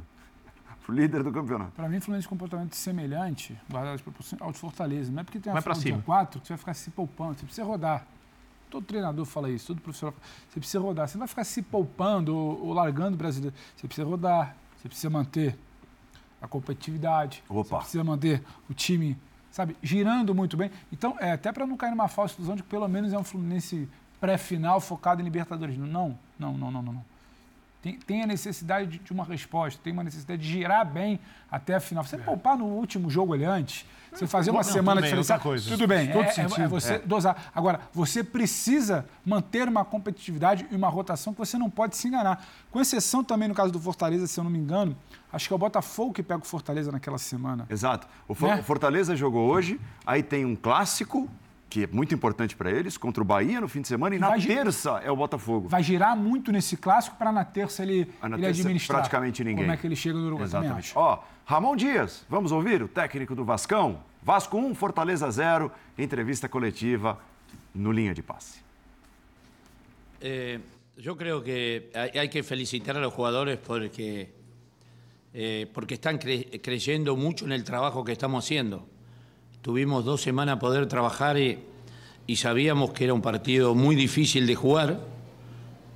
Speaker 1: o líder do campeonato.
Speaker 2: Pra mim, Fluminense de comportamento semelhante, guardado as proporções, ao de Fortaleza. Não é porque tem
Speaker 4: pra
Speaker 2: final do dia
Speaker 4: cima.
Speaker 2: 4 que você vai ficar se poupando. Você precisa rodar. Todo treinador fala isso, todo profissional fala. Você precisa rodar. Você não vai ficar se poupando ou, ou largando o brasileiro. Você precisa rodar. Você precisa manter a competitividade.
Speaker 1: Opa.
Speaker 2: Você precisa manter o time, sabe, girando muito bem. Então, é até para não cair numa falsa ilusão de que pelo menos é um Fluminense pré-final focado em Libertadores. Não, não, não, não, não. não. Tem, tem a necessidade de, de uma resposta, tem uma necessidade de girar bem até a final. Você poupar no último jogo ali antes, você fazer uma
Speaker 4: Não,
Speaker 2: semana
Speaker 4: tudo bem, coisa.
Speaker 2: tudo bem,
Speaker 3: Todo
Speaker 2: é, é-
Speaker 3: sentido.
Speaker 2: é você dosar. Agora, você precisa manter uma competitividade e uma rotação que você não pode se enganar. Com exceção também no caso do Fortaleza, se eu não me engano, acho que é o Botafogo que pega o Fortaleza naquela semana.
Speaker 1: Exato. O For-
Speaker 2: Né?
Speaker 1: o Fortaleza jogou hoje, aí tem um clássico, que é muito importante para eles, contra o Bahia no fim de semana, e na
Speaker 2: Vai gi-
Speaker 1: terça é o Botafogo.
Speaker 2: Vai girar muito nesse clássico para na terça ele,
Speaker 1: Ah, na
Speaker 2: ele
Speaker 1: terça,
Speaker 2: administrar.
Speaker 1: praticamente ninguém.
Speaker 2: Como é que ele chega no Uruguai,
Speaker 1: Exatamente. Ó, Ramon Dias, vamos ouvir o técnico do Vascão? Vasco 1, Fortaleza 0, entrevista coletiva no Linha de Passe.
Speaker 5: Eh, yo creo que hay que felicitar a los jugadores porque, eh, porque están cre- creyendo mucho en el trabajo que estamos haciendo. Tuvimos dos semanas a poder trabajar y, sabíamos que era un partido muy difícil de jugar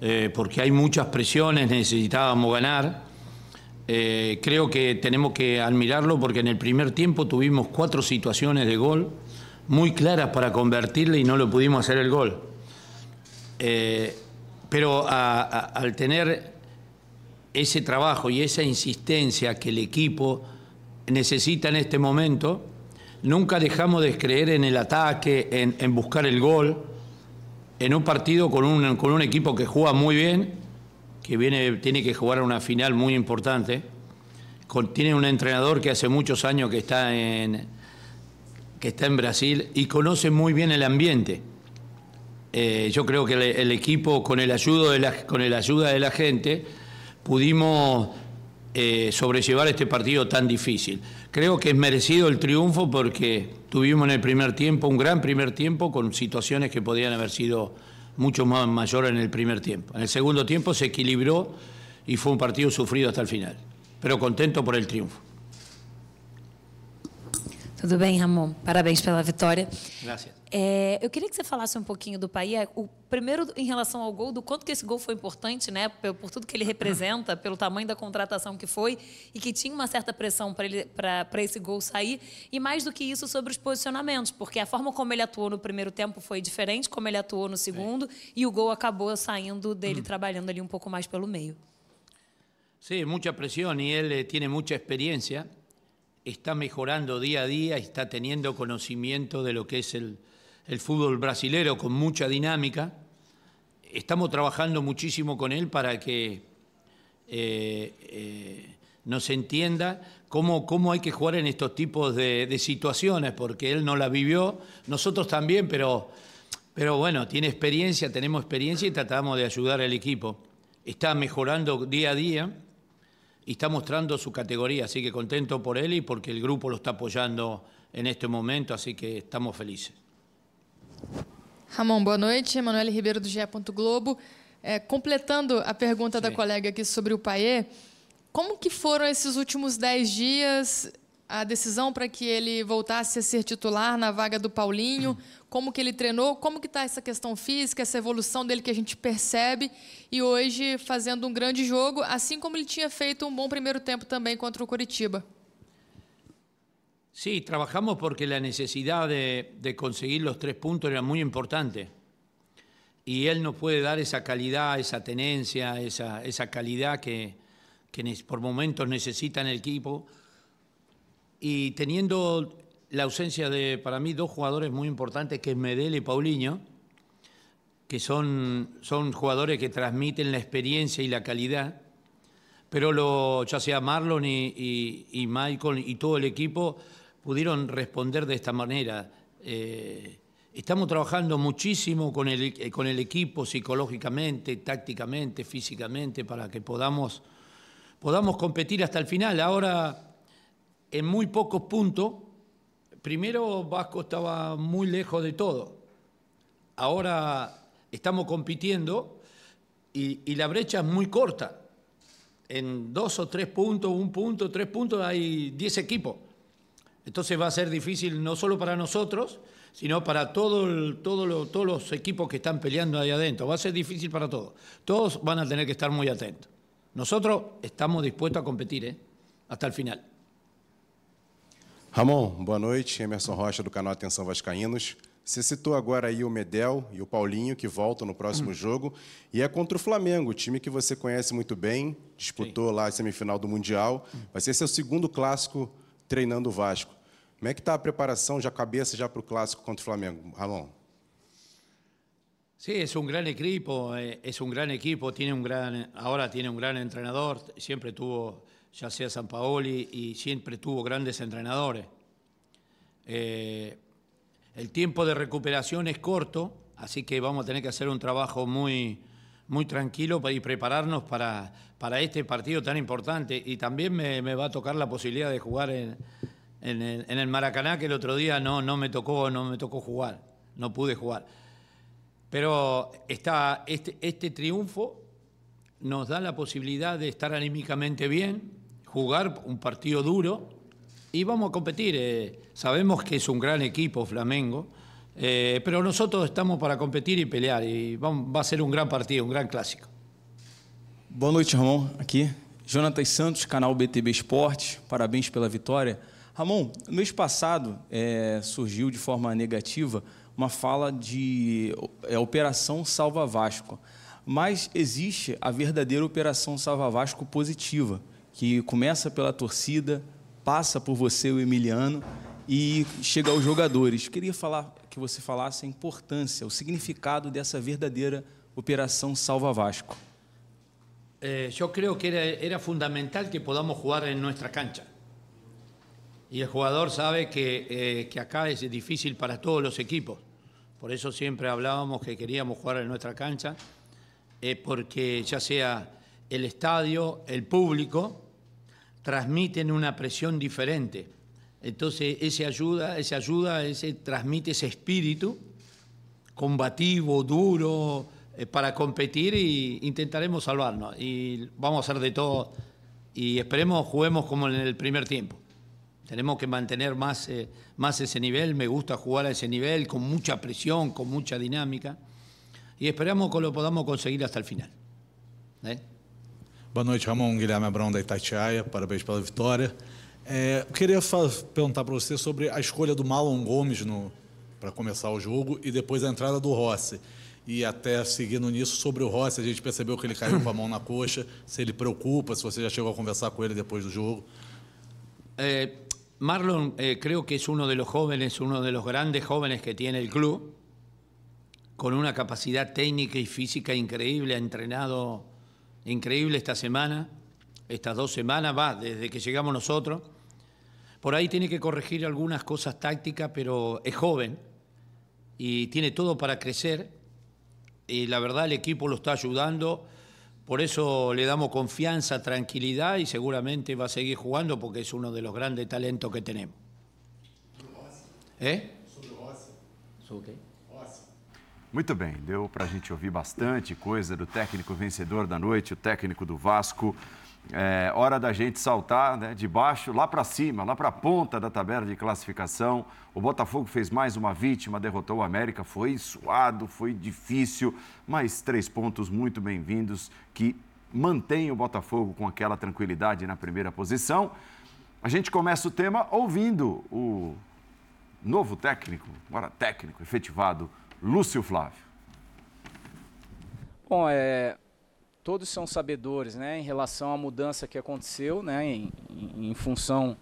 Speaker 5: eh, porque hay muchas presiones, necesitábamos ganar. Eh, creo que tenemos que admirarlo porque en el primer tiempo tuvimos cuatro situaciones de gol muy claras para convertirle y no lo pudimos hacer el gol. Pero al tener ese trabajo y esa insistencia que el equipo necesita en este momento, nunca dejamos de creer en el ataque, en, buscar el gol, en un partido con un, con un equipo que juega muy bien, que viene, tiene que jugar una final muy importante, tiene un entrenador que hace muchos años que está en, que está en Brasil y conoce muy bien el ambiente. Eh, yo creo que el, el equipo, con el, ayudo de la, con el ayuda de la gente, pudimos eh, sobrellevar este partido tan difícil. Creo que es merecido el triunfo porque tuvimos en el primer tiempo un gran primer tiempo con situaciones que podían haber sido mucho más mayores en el primer tiempo. En el segundo tiempo se equilibró y fue un partido sufrido hasta el final. Pero contento por el triunfo.
Speaker 6: Tudo bem, Ramon? Parabéns pela vitória.
Speaker 5: Gracias.
Speaker 6: É, eu queria que você falasse um pouquinho do Paia. O primeiro, em relação ao gol, do quanto que esse gol foi importante, né? Por, por tudo que ele representa, pelo tamanho da contratação que foi e que tinha uma certa pressão para esse gol sair. E mais do que isso, sobre os posicionamentos, porque a forma como ele atuou no primeiro tempo foi diferente, como ele atuou no segundo, e o gol acabou saindo dele trabalhando ali um pouco mais pelo meio.
Speaker 5: Mucha presión y él eh, tiene mucha experiencia, está mejorando día a día está teniendo conocimiento de lo que es el, el fútbol brasilero con mucha dinámica. Estamos trabajando muchísimo con él para que eh, eh, nos entienda cómo, cómo hay que jugar en estos tipos de, de situaciones, porque él no la vivió, nosotros también, pero, pero bueno, tiene experiencia, tenemos experiencia y tratamos de ayudar al equipo. Está mejorando día a día y está mostrando su categoría, así que contento por él y porque el grupo lo está apoyando en este momento, así que estamos felices.
Speaker 7: Ramon, boa noite. Emanuele Ribeiro do GE. Globo. É, completando a pergunta da colega aqui sobre o Paê, como que foram esses últimos dez dias, a decisão para que ele voltasse a ser titular na vaga do Paulinho, como que ele treinou, como que está essa questão física, essa evolução dele que a gente percebe, e hoje fazendo um grande jogo, assim como ele tinha feito um bom primeiro tempo também contra o Coritiba.
Speaker 5: Sí, trabajamos porque la necesidad de, conseguir los tres puntos era muy importante. Y él nos puede dar esa calidad, esa tenencia, esa, esa calidad que, que por momentos necesita en el equipo. Y teniendo la ausencia de, para mí, dos jugadores muy importantes, que es Medel y Paulinho, que son, son jugadores que transmiten la experiencia y la calidad, pero lo, ya sea Marlon y, Michael y todo el equipo pudieron responder de esta manera. Eh, estamos trabajando muchísimo con el, con el equipo psicológicamente, tácticamente, físicamente, para que podamos, podamos competir hasta el final. Ahora, en muy pocos puntos, primero Vasco estaba muy lejos de todo. Ahora estamos compitiendo y, la brecha es muy corta. En dos o tres puntos, un punto, tres puntos, hay diez equipos. Entonces va a ser difícil no solo para nosotros, sino para todo todos los equipos que están peleando ahí adentro. Va a ser difícil para todos. Todos van a tener que estar muy atentos. Nosotros estamos dispuestos a competir ¿eh? hasta el final.
Speaker 8: Ramon, boa noite. Emerson Rocha, do canal Atenção Vascaínos. Você citou agora aí o Medel e o Paulinho, que voltam no próximo hum. jogo. E é contra o Flamengo, time que você conhece muito bem, disputou Sim. lá a semifinal do Mundial. Hum. Vai ser seu segundo clássico treinando o Vasco. Como é que está a preparação, já cabeça já para o clássico contra o Flamengo, Ramon?
Speaker 5: Sí, es un gran equipo, eh, es un gran equipo, tiene un gran, ahora tiene un gran entrenador, siempre tuvo ya sea San Paoli, y siempre tuvo grandes entrenadores. Eh, el tiempo de recuperación es corto, así que vamos a tener que hacer un trabajo muy, muy tranquilo y prepararnos para, para este partido tan importante. Y también me, me va a tocar la posibilidad de jugar en, en, el, en, el, Maracaná, que el otro día no, no, me tocó, no me tocó jugar, no pude jugar. Pero está, este, este triunfo nos da la posibilidad de estar anímicamente bien, jugar un partido duro y vamos a competir. Eh, sabemos que es un gran equipo Flamengo, eh, pero nosotros estamos para competir e pelear e vamos, vai ser um grande partido, um grande clássico.
Speaker 9: Boa noite, Ramon. Aqui, Jonatas Santos, canal BTB Esporte. Parabéns pela vitória. Ramon, no mês passado é, surgiu de forma negativa uma fala de é, Operação Salva Vasco, mas existe a verdadeira Operação Salva Vasco positiva que começa pela torcida, passa por você, o Emiliano, e chega aos jogadores. Queria falar que você falasse a importância, o significado dessa verdadeira operação Salva Vasco.
Speaker 5: Eh, yo creo que era, era, fundamental que podamos jugar en nuestra cancha. Y el jugador sabe que, eh, que acá es difícil para todos los equipos. Por eso siempre hablábamos que queríamos jugar en nuestra cancha, eh, porque ya sea el estadio, el público, transmiten una presión diferente. Entonces, ese ayuda, ese ayuda, ese transmite ese espíritu combativo, duro, eh, para competir e intentaremos salvarnos. Y vamos a hacer de todo y esperemos juguemos como en el primer tiempo. Tenemos que mantener más, eh, más ese nivel, me gusta jugar a ese nivel, con mucha presión, con mucha dinámica, y esperamos que lo podamos conseguir hasta el final. ¿Eh?
Speaker 10: Boa noite, Ramon Guilherme Abrão da Itatiaia, parabéns pela vitória. É, eu queria perguntar para você sobre a escolha do Marlon Gomes para começar o jogo e depois a entrada do Rossi. E até seguindo nisso, sobre o Rossi, a gente percebeu que ele caiu com a mão na coxa, se ele preocupa, se você já chegou a conversar com ele depois do jogo.
Speaker 5: É, Marlon eh, creo que de los jóvenes, uno de los grandes jóvenes que tiene el club, con una capacidad técnica y física increíble, ha entrenado increíble esta semana, estas dos semanas, va, desde que llegamos nosotros. Por ahí tiene que corregir algunas cosas tácticas, pero es joven y tiene todo para crecer. Y la verdad el equipo lo está ayudando. Por eso le damos confianza, tranquilidad y seguramente va a seguir jugando porque es uno de los grandes talentos que tenemos.
Speaker 1: ¿Eh? ¿Sobre Muito bem, deu para a gente ouvir bastante coisa do técnico vencedor da noite, o técnico do Vasco. É hora da gente saltar né, de baixo lá para cima, lá para a ponta da tabela de classificação. O Botafogo fez mais uma vítima, derrotou o América. Foi suado, foi difícil, mas três pontos muito bem-vindos que mantêm o Botafogo com aquela tranquilidade na primeira posição. A gente começa o tema ouvindo o novo técnico, agora técnico efetivado Lúcio Flávio.
Speaker 11: Bom, é, todos são sabedores né, em relação à mudança que aconteceu né, em, em, função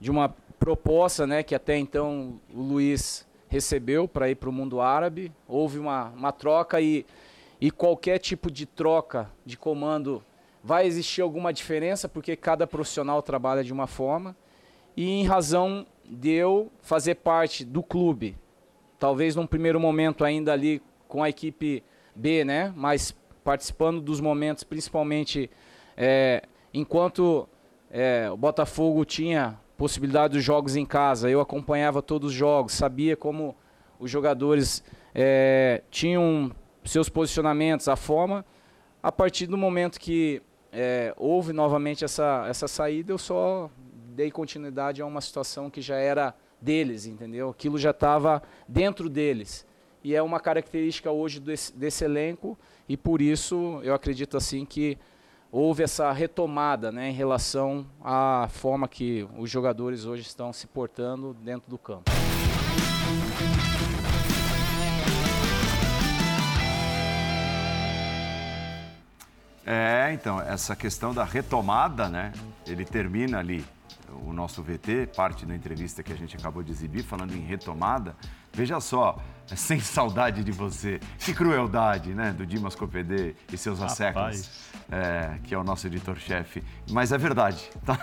Speaker 11: de uma proposta né, que até então o Luiz recebeu para ir para o mundo árabe. Houve uma, uma troca e, e qualquer tipo de troca de comando vai existir alguma diferença porque cada profissional trabalha de uma forma e em razão de eu fazer parte do clube, talvez num primeiro momento ainda ali com a equipe B, né? Mas participando dos momentos, principalmente é, enquanto é, o Botafogo tinha possibilidade dos jogos em casa, eu acompanhava todos os jogos, sabia como os jogadores é, tinham seus posicionamentos, a forma. A partir do momento que é, houve novamente essa, essa saída, eu só dei continuidade a uma situação que já era deles, entendeu? Aquilo já estava dentro deles. E é uma característica hoje desse, desse, elenco e por isso eu acredito assim que houve essa retomada né, em relação à forma que os jogadores hoje estão se portando dentro do campo.
Speaker 1: É, então, essa questão da retomada, né? Ele termina ali o nosso VT, parte da entrevista que a gente acabou de exibir, falando em retomada. Veja só, sem saudade de você. Que crueldade, né? Do Dimas Copedê e seus asseclas, é, que é o nosso editor-chefe. Mas é verdade, tá?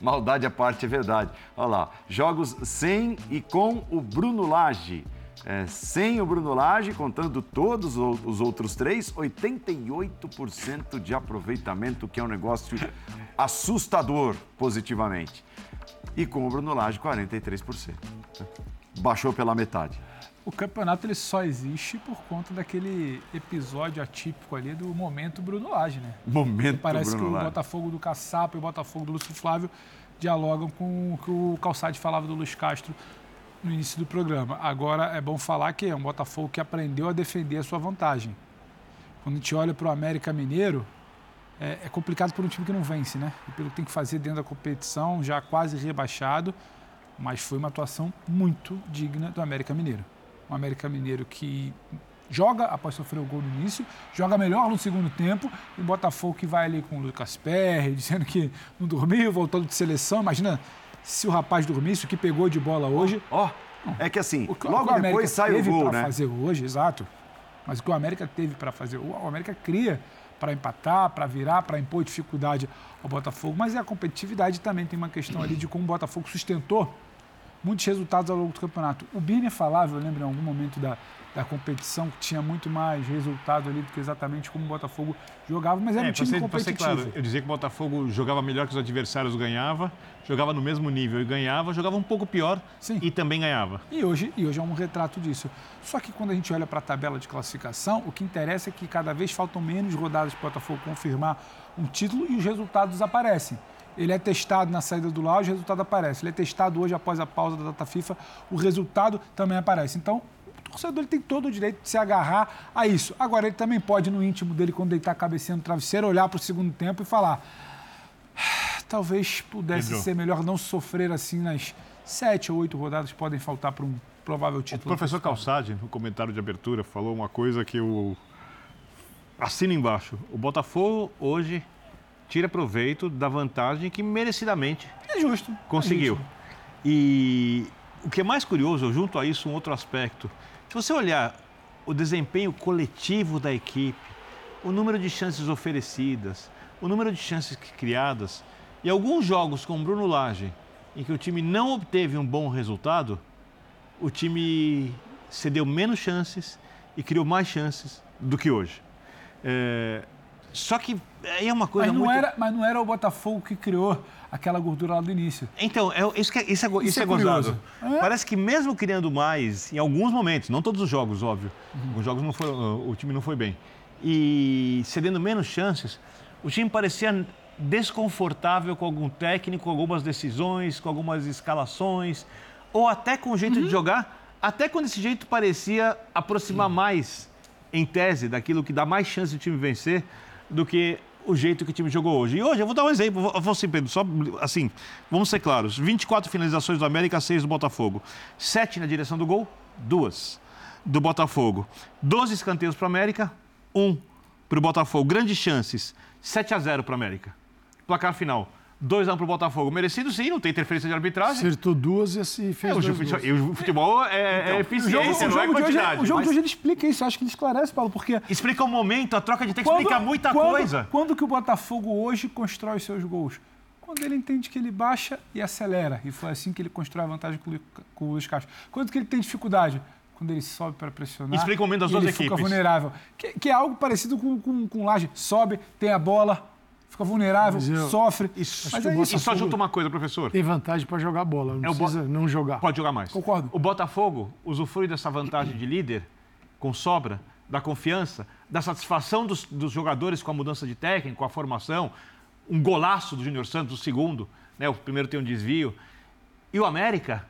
Speaker 1: Maldade à parte é verdade. Olha lá, jogos sem e com o Bruno Lage. É, sem o Bruno Lage, contando todos os outros três, 88% de aproveitamento, que é um negócio assustador positivamente. E com o Bruno Lage, 43%. Baixou pela metade.
Speaker 2: O campeonato ele só existe por conta daquele episódio atípico ali do momento Bruno Lage, né?
Speaker 1: Momento
Speaker 2: Parece
Speaker 1: Bruno
Speaker 2: que
Speaker 1: Lage.
Speaker 2: o Botafogo do Caçapa e o Botafogo do Lúcio Flávio dialogam com o que o Calçade falava do Luiz Castro no início do programa. Agora é bom falar que é um Botafogo que aprendeu a defender a sua vantagem. Quando a gente olha para o América Mineiro, é, é, complicado por um time que não vence, né? E pelo que tem que fazer dentro da competição, já quase rebaixado, mas foi uma atuação muito digna do América Mineiro. Um América Mineiro que joga após sofrer o gol no início, joga melhor no segundo tempo, e o Botafogo que vai ali com o Lucas Perry, dizendo que não dormiu, voltando de seleção. Imagina se o rapaz dormisse, o que pegou de bola hoje.
Speaker 1: Ó, oh, é que assim,
Speaker 2: o,
Speaker 1: logo
Speaker 2: o
Speaker 1: depois sai o gol, né?
Speaker 2: fazer hoje, exato. Mas o que o América teve para fazer, o América cria para empatar, para virar, para impor dificuldade ao Botafogo. Mas é a competitividade também tem uma questão ali de como o Botafogo sustentou muitos resultados ao longo do campeonato. O Birner falava, eu lembro em algum momento da, da competição, que tinha muito mais resultado ali do que exatamente como o Botafogo jogava, mas era
Speaker 4: é,
Speaker 2: um time
Speaker 4: ser,
Speaker 2: competitivo.
Speaker 4: Ser claro, eu dizia que o Botafogo jogava melhor que os adversários ganhava, jogava no mesmo nível e ganhava, jogava um pouco pior
Speaker 2: Sim.
Speaker 4: e também ganhava.
Speaker 2: E hoje, e hoje é um retrato disso. Só que quando a gente olha para a tabela de classificação, o que interessa é que cada vez faltam menos rodadas para o Botafogo confirmar um título e os resultados aparecem. Ele é testado na saída do Lau, o resultado aparece. Ele é testado hoje após a pausa da data FIFA, o resultado também aparece. Então, torcedor ele tem todo o direito de se agarrar a isso. Agora, ele também pode, no íntimo dele, quando deitar a cabecinha no travesseiro, olhar para o segundo tempo e falar: "Ah, talvez pudesse
Speaker 4: Pedro.
Speaker 2: ser melhor não sofrer assim nas sete ou oito rodadas que podem faltar para um provável
Speaker 4: O
Speaker 2: título.
Speaker 4: professor Calçade, no comentário de abertura, falou uma coisa que eu assino embaixo. O Botafogo hoje tira proveito da vantagem que merecidamente
Speaker 2: É justo.
Speaker 4: conseguiu.
Speaker 2: É justo.
Speaker 4: E o que é mais curioso, junto a isso, um outro aspecto. Se você olhar o desempenho coletivo da equipe, o número de chances oferecidas, o número de chances criadas, e alguns jogos com Bruno Lage, em que o time não obteve um bom resultado, o time cedeu menos chances e criou mais chances do que hoje. É, Só que aí é uma coisa
Speaker 2: Mas não,
Speaker 4: muito...
Speaker 2: era, mas não era o Botafogo que criou aquela gordura lá do início.
Speaker 4: Então, é, isso, que é, isso, é,
Speaker 2: Isso
Speaker 4: isso
Speaker 2: é
Speaker 4: é gozado.
Speaker 2: É.
Speaker 4: Parece que mesmo criando mais, em alguns momentos, não todos os jogos, óbvio,
Speaker 2: Uhum.
Speaker 4: os jogos não foram, o time não foi bem, e cedendo menos chances, o time parecia desconfortável com algum técnico, com algumas decisões, com algumas escalações, ou até com o jeito
Speaker 2: Uhum.
Speaker 4: de jogar, até quando esse jeito parecia aproximar mais, em tese, daquilo que dá mais chance do time vencer, do que o jeito que o time jogou hoje. E hoje, eu vou dar um exemplo, vou, vou assim, Pedro, só assim, vamos ser claros: 24 finalizações do América, 6 do Botafogo. 7 na direção do gol, duas do Botafogo. 12 escanteios para o América, 1 para o Botafogo. Grandes chances, 7 a 0 para o América. Placar final: 2x1 um pro Botafogo. Merecido sim, não tem interferência de arbitragem.
Speaker 3: Acertou duas e assim fez
Speaker 4: é, o,
Speaker 3: dois
Speaker 4: futebol, o futebol é, então, é eficiência,
Speaker 2: o
Speaker 4: jogo,
Speaker 2: não
Speaker 4: é quantidade.
Speaker 2: o jogo mas... de hoje ele explica isso, acho que ele esclarece, Paulo, porque...
Speaker 4: Explica o momento, a troca de tempo quando, explica muita
Speaker 2: quando,
Speaker 4: coisa.
Speaker 2: Quando que o Botafogo hoje constrói seus gols? Quando ele entende que ele baixa e acelera. E foi assim que ele constrói a vantagem com o Luiz Castro. Quando que ele tem dificuldade? Quando ele sobe para pressionar.
Speaker 4: Explica o momento das duas
Speaker 2: ele
Speaker 4: equipes.
Speaker 2: fica vulnerável. Que, que, é algo parecido com, com, com Laje. Sobe, tem a bola, fica vulnerável, eu, sofre.
Speaker 4: Isso, mas é isso. E só junta uma coisa, professor.
Speaker 3: Tem vantagem para jogar bola, não é precisa Bo... não jogar.
Speaker 4: Pode jogar mais.
Speaker 2: Concordo.
Speaker 4: O Botafogo usufrui dessa vantagem de líder com sobra, da confiança, da satisfação dos, dos jogadores com a mudança de técnico, com a formação. Um golaço do Júnior Santos, o segundo, né? o primeiro tem um desvio. E o América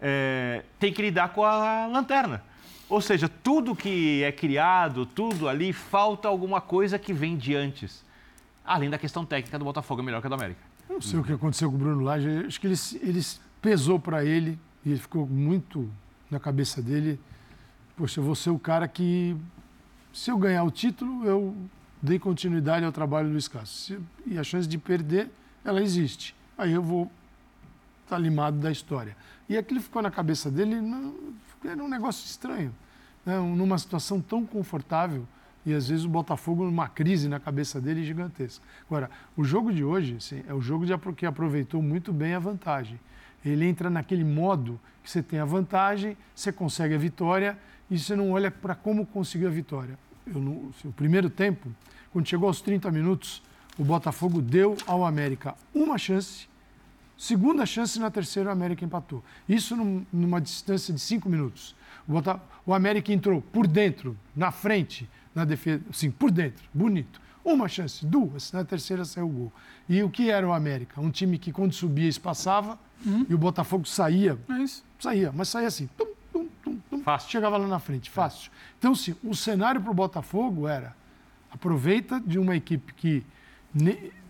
Speaker 4: é, tem que lidar com a lanterna. Ou seja, tudo que é criado, tudo ali, falta alguma coisa que vem de antes. Além da questão técnica do Botafogo é melhor que a do América.
Speaker 3: Não sei o que aconteceu com o Bruno Lage. Acho que ele, ele pesou para ele e ele ficou muito na cabeça dele. Poxa, eu vou ser o cara que, se eu ganhar o título, eu dei continuidade ao trabalho do Luiz Castro. E a chance de perder, ela existe. Aí eu vou estar tá limado da história. E aquilo ficou na cabeça dele, não, era um negócio estranho. Né? Numa situação tão confortável e às vezes o Botafogo numa crise na cabeça dele gigantesca. Agora, o jogo de hoje sim, é o jogo de, que aproveitou muito bem a vantagem. Ele entra naquele modo que você tem a vantagem, você consegue a vitória e você não olha para como conseguir a vitória. Eu, no, o primeiro tempo, quando chegou aos 30 minutos, o Botafogo deu ao América uma chance, segunda chance na terceira o América empatou. Isso num, numa distância de cinco minutos. O, Bota, o América entrou por dentro, na frente, na defesa, sim, por dentro, bonito. Uma chance, duas, na terceira saiu o gol. E o que era o América? Um time que quando subia espaçava uhum. e o Botafogo saía.
Speaker 2: É isso.
Speaker 3: Saía, mas saía assim, tum, tum, tum, tum,
Speaker 4: fácil.
Speaker 3: chegava lá na frente, fácil. Então, sim, o cenário para o Botafogo era aproveita de uma equipe que,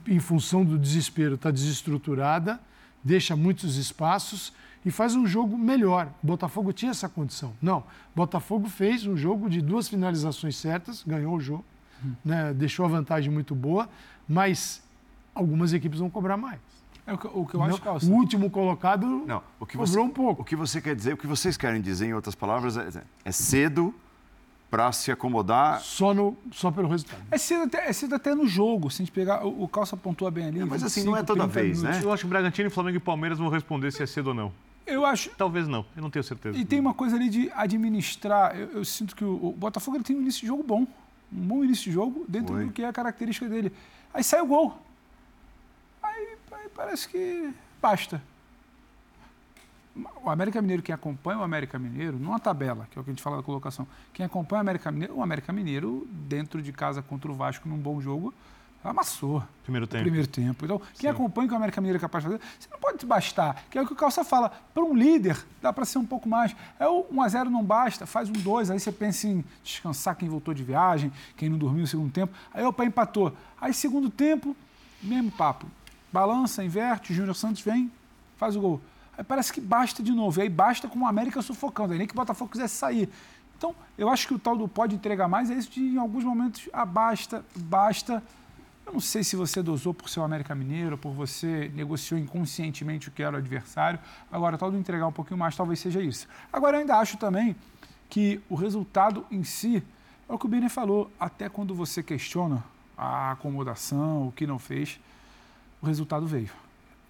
Speaker 3: em função do desespero, está desestruturada, deixa muitos espaços e faz um jogo melhor. Botafogo tinha essa condição. Não. Botafogo fez um jogo de duas finalizações certas, ganhou o jogo, hum. né, deixou a vantagem muito boa, mas algumas equipes vão cobrar mais.
Speaker 2: É o que, o que eu acho
Speaker 3: que O último colocado
Speaker 1: não, o que
Speaker 3: cobrou
Speaker 1: você,
Speaker 3: um pouco.
Speaker 1: O que você quer dizer, o que vocês querem dizer, em outras palavras, é, é cedo para se acomodar.
Speaker 3: Só, no, só pelo resultado.
Speaker 2: É cedo, até, é cedo até no jogo, se a gente pegar. O, o Calça pontua bem ali. É,
Speaker 1: mas assim, não é toda vez,
Speaker 4: minutos. né? Eu acho que Bragantino, Flamengo e Palmeiras vão responder se é cedo ou não.
Speaker 2: Eu acho.
Speaker 4: Talvez não, eu não tenho certeza.
Speaker 2: E tem uma coisa ali de administrar. Eu, eu sinto que o, o Botafogo ele tem um início de jogo bom. Um bom início de jogo dentro Foi. do que é a característica dele. Aí sai o gol. Aí, aí parece que basta. O América Mineiro, quem acompanha o América Mineiro, numa tabela, que é o que a gente fala da colocação, quem acompanha o América Mineiro, o América Mineiro, dentro de casa contra o Vasco, num bom jogo, amassou.
Speaker 4: Primeiro tempo.
Speaker 2: Primeiro tempo. Então, quem Sim. acompanha o que o América Mineiro é capaz de fazer, você não pode bastar. Que é o que o Calça fala. Para um líder, dá para ser um pouco mais. É o 1x0 não basta, faz um 2, aí você pensa em descansar quem voltou de viagem, quem não dormiu no segundo tempo. Aí o pai empatou. Aí, segundo tempo, mesmo papo. Balança, inverte, o Júnior Santos vem, faz o gol. Aí parece que basta de novo. E aí basta com o América sufocando. Aí nem que o Botafogo quisesse sair. Então, eu acho que o tal do pode entregar mais é isso de, em alguns momentos, ah, basta, basta eu não sei se você dosou por ser o América Mineiro, por você negociou inconscientemente o que era o adversário. Agora, tal do entregar um pouquinho mais, talvez seja isso. Agora, eu ainda acho também que o resultado em si é o que o Bene falou. Até quando você questiona a acomodação, o que não fez, o resultado veio.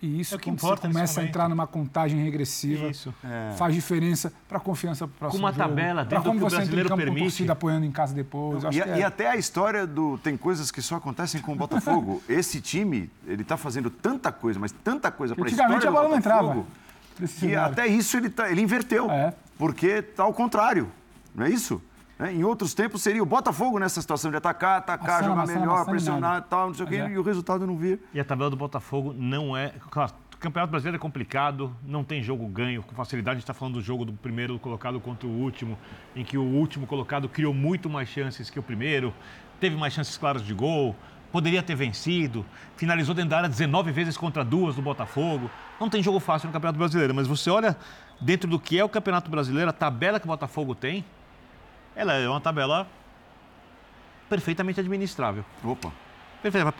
Speaker 2: E isso, é quando você começa a entrar numa contagem regressiva, é. faz diferença para a confiança para o próximo
Speaker 4: Com uma
Speaker 2: jogo,
Speaker 4: tabela dentro como do que o brasileiro
Speaker 2: campo
Speaker 4: permite.
Speaker 2: Com apoiando em casa depois.
Speaker 1: E,
Speaker 2: é.
Speaker 1: e, até a história do... Tem coisas que só acontecem com o Botafogo. Esse time, ele está fazendo tanta coisa, mas tanta coisa para a história
Speaker 2: Antigamente a bola
Speaker 1: não
Speaker 2: entrava.
Speaker 1: E até isso ele, tá, ele inverteu.
Speaker 2: É.
Speaker 1: Porque está ao contrário. Não é isso? É, em outros tempos seria o Botafogo nessa situação de atacar, atacar, jogar melhor, pressionar e tal, não sei o quê, é. e o resultado não vir.
Speaker 4: E a tabela do Botafogo não é. Claro, o Campeonato Brasileiro é complicado, não tem jogo ganho com facilidade. A gente está falando do jogo do primeiro colocado contra o último, em que o último colocado criou muito mais chances que o primeiro, teve mais chances claras de gol, poderia ter vencido, finalizou dentro da área 19 vezes contra duas do Botafogo. Não tem jogo fácil no Campeonato Brasileiro, mas você olha dentro do que é o Campeonato Brasileiro, a tabela que o Botafogo tem, ela é uma tabela perfeitamente administrável.
Speaker 1: Opa.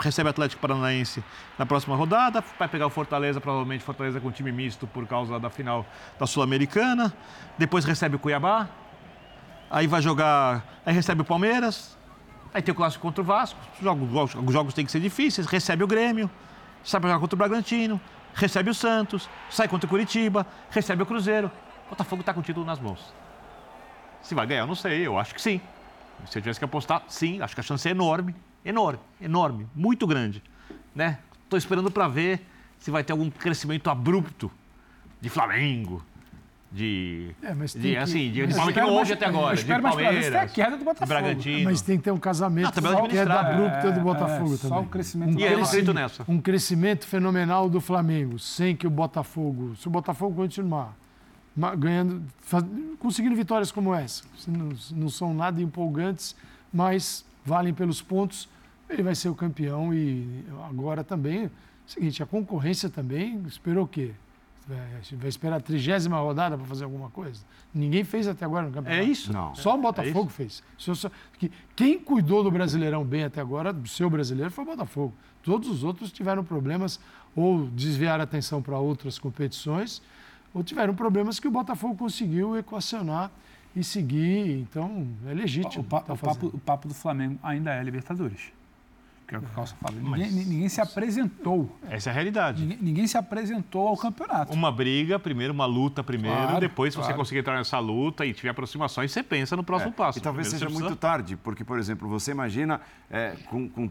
Speaker 4: recebe o Atlético Paranaense na próxima rodada, vai pegar o Fortaleza, provavelmente Fortaleza com time misto por causa da final da Sul-Americana. Depois recebe o Cuiabá. Aí vai jogar, aí recebe o Palmeiras. Aí tem o clássico contra o Vasco. Os jogos, os jogos têm que ser difíceis. Recebe o Grêmio, sai para jogar contra o Bragantino, recebe o Santos, sai contra o Curitiba, recebe o Cruzeiro. O Botafogo está com o título nas mãos. Se vai ganhar, eu não sei, eu acho que sim. Se eu tivesse que apostar, sim, acho que a chance é enorme. Enorme, enorme, muito grande. Né? Estou esperando para ver se vai ter algum crescimento abrupto de Flamengo, de, é, mas de, que, assim, de, de Palmeiras que não houve até agora, de Palmeiras,
Speaker 2: a queda do Botafogo.
Speaker 4: Bragantino.
Speaker 3: Mas tem que ter um casamento não, só queda abrupta é, do Botafogo é, também.
Speaker 2: Só o crescimento.
Speaker 4: Um, e eu acredito nessa.
Speaker 3: Um crescimento fenomenal do Flamengo, sem que o Botafogo, se o Botafogo continuar ganhando, faz, conseguindo vitórias como essa, não, não são nada empolgantes, mas valem pelos pontos, ele vai ser o campeão e agora também, é seguinte, a concorrência também esperou o quê? Vai esperar a trigésima rodada para fazer alguma coisa? Ninguém fez até agora no campeonato.
Speaker 4: É isso?
Speaker 3: Não. Só o Botafogo é fez. Quem cuidou do Brasileirão bem até agora, do seu brasileiro, foi o Botafogo. Todos os outros tiveram problemas ou desviaram a atenção para outras competições ou tiveram problemas que o Botafogo conseguiu equacionar e seguir. Então, é legítimo.
Speaker 2: O, pa tá o, papo, o papo do Flamengo ainda é Libertadores que é o que o Calça fala. Ninguém, ninguém, se apresentou.
Speaker 4: Essa é a realidade.
Speaker 2: Ninguém, ninguém, se apresentou ao campeonato.
Speaker 4: Uma briga primeiro, uma luta primeiro, claro, depois, se claro. você conseguir entrar nessa luta e tiver aproximações, você pensa no próximo é. passo.
Speaker 1: E talvez primeiro seja muito tarde, porque, por exemplo, você imagina é, com, com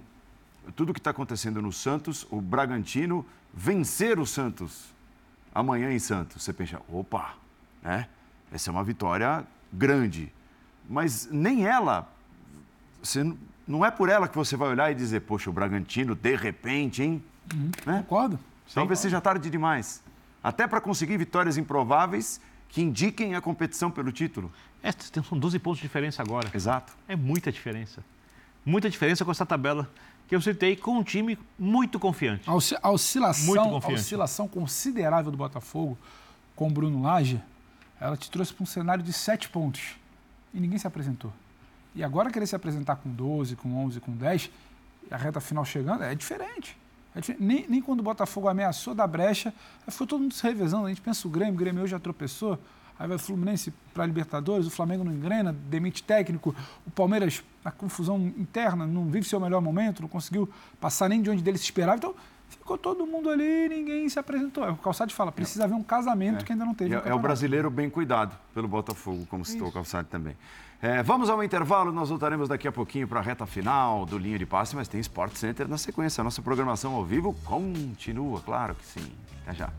Speaker 1: tudo que está acontecendo no Santos, o Bragantino vencer o Santos amanhã em Santos. Você pensa, opa, né? Essa é uma vitória grande. Mas nem ela. Você não é por ela que você vai olhar e dizer, poxa, o Bragantino, de repente, hein?
Speaker 2: Uhum, né? Concordo.
Speaker 1: Talvez seja tarde demais. Até para conseguir vitórias improváveis que indiquem a competição pelo título.
Speaker 4: É, são 12 pontos de diferença agora.
Speaker 1: Exato.
Speaker 4: É muita diferença. Muita diferença com essa tabela que eu citei com um time muito confiante.
Speaker 2: A, osci a oscilação, muito confiante. a oscilação considerável do Botafogo com o Bruno Lage, ela te trouxe para um cenário de sete pontos. E ninguém se apresentou. E agora querer se apresentar com 12, com 11, com 10, a reta final chegando, é diferente. É. Nem, nem, quando o Botafogo ameaçou da brecha, foi todo mundo se revezando. A gente pensa o Grêmio, o Grêmio hoje já tropeçou. Aí vai o Fluminense para a Libertadores, o Flamengo não engrena, demite técnico. O Palmeiras, na confusão interna, não vive seu melhor momento, não conseguiu passar nem de onde dele se esperava. Então, ficou todo mundo ali ninguém se apresentou. É o Calçado fala, precisa haver um casamento é. que ainda não teve.
Speaker 1: É, é, o brasileiro bem cuidado pelo Botafogo, como citou o Calçado também. É, vamos ao intervalo, nós voltaremos daqui a pouquinho para a reta final do Linha de Passe, mas tem Sport Center na sequência. A nossa programação ao vivo continua, claro que sim. Até já.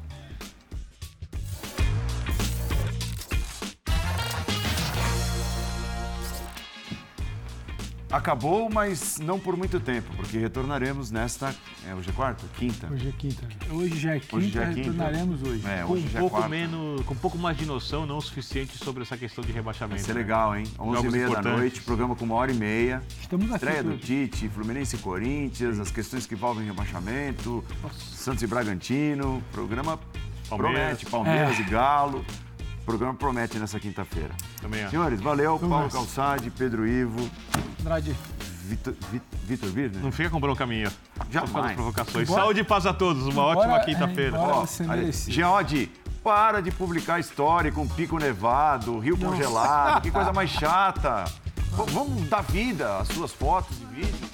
Speaker 1: Acabou, mas não por muito tempo, porque retornaremos nesta. É, hoje é quarta? Quinta?
Speaker 3: Hoje é quinta.
Speaker 2: Hoje já é quinta, hoje já é quinta. retornaremos hoje.
Speaker 4: É, hoje com, um pouco menos, com um pouco mais de noção, não o suficiente sobre essa questão de rebaixamento.
Speaker 1: Vai ser né? legal, hein? 11h30 da noite, programa com uma hora e meia.
Speaker 2: Estamos aqui.
Speaker 1: Estreia do Tite, Fluminense e Corinthians, as questões que envolvem rebaixamento, Nossa. Santos e Bragantino. Programa Palmeiras. promete, Palmeiras é. e Galo. O programa promete nessa quinta-feira.
Speaker 4: Também
Speaker 1: é. Senhores, valeu. Paulo Calçade, Pedro Ivo.
Speaker 2: Andrade.
Speaker 1: Vitor, Vitor Birner?
Speaker 4: Não fica com bronca minha.
Speaker 1: Jamais.
Speaker 4: provocações. Embora, Saúde e paz a todos. Uma embora, ótima quinta-feira.
Speaker 1: Geode, para de publicar história com pico nevado, rio Nossa. congelado. que coisa mais chata. Vamos dar vida às suas fotos e vídeos.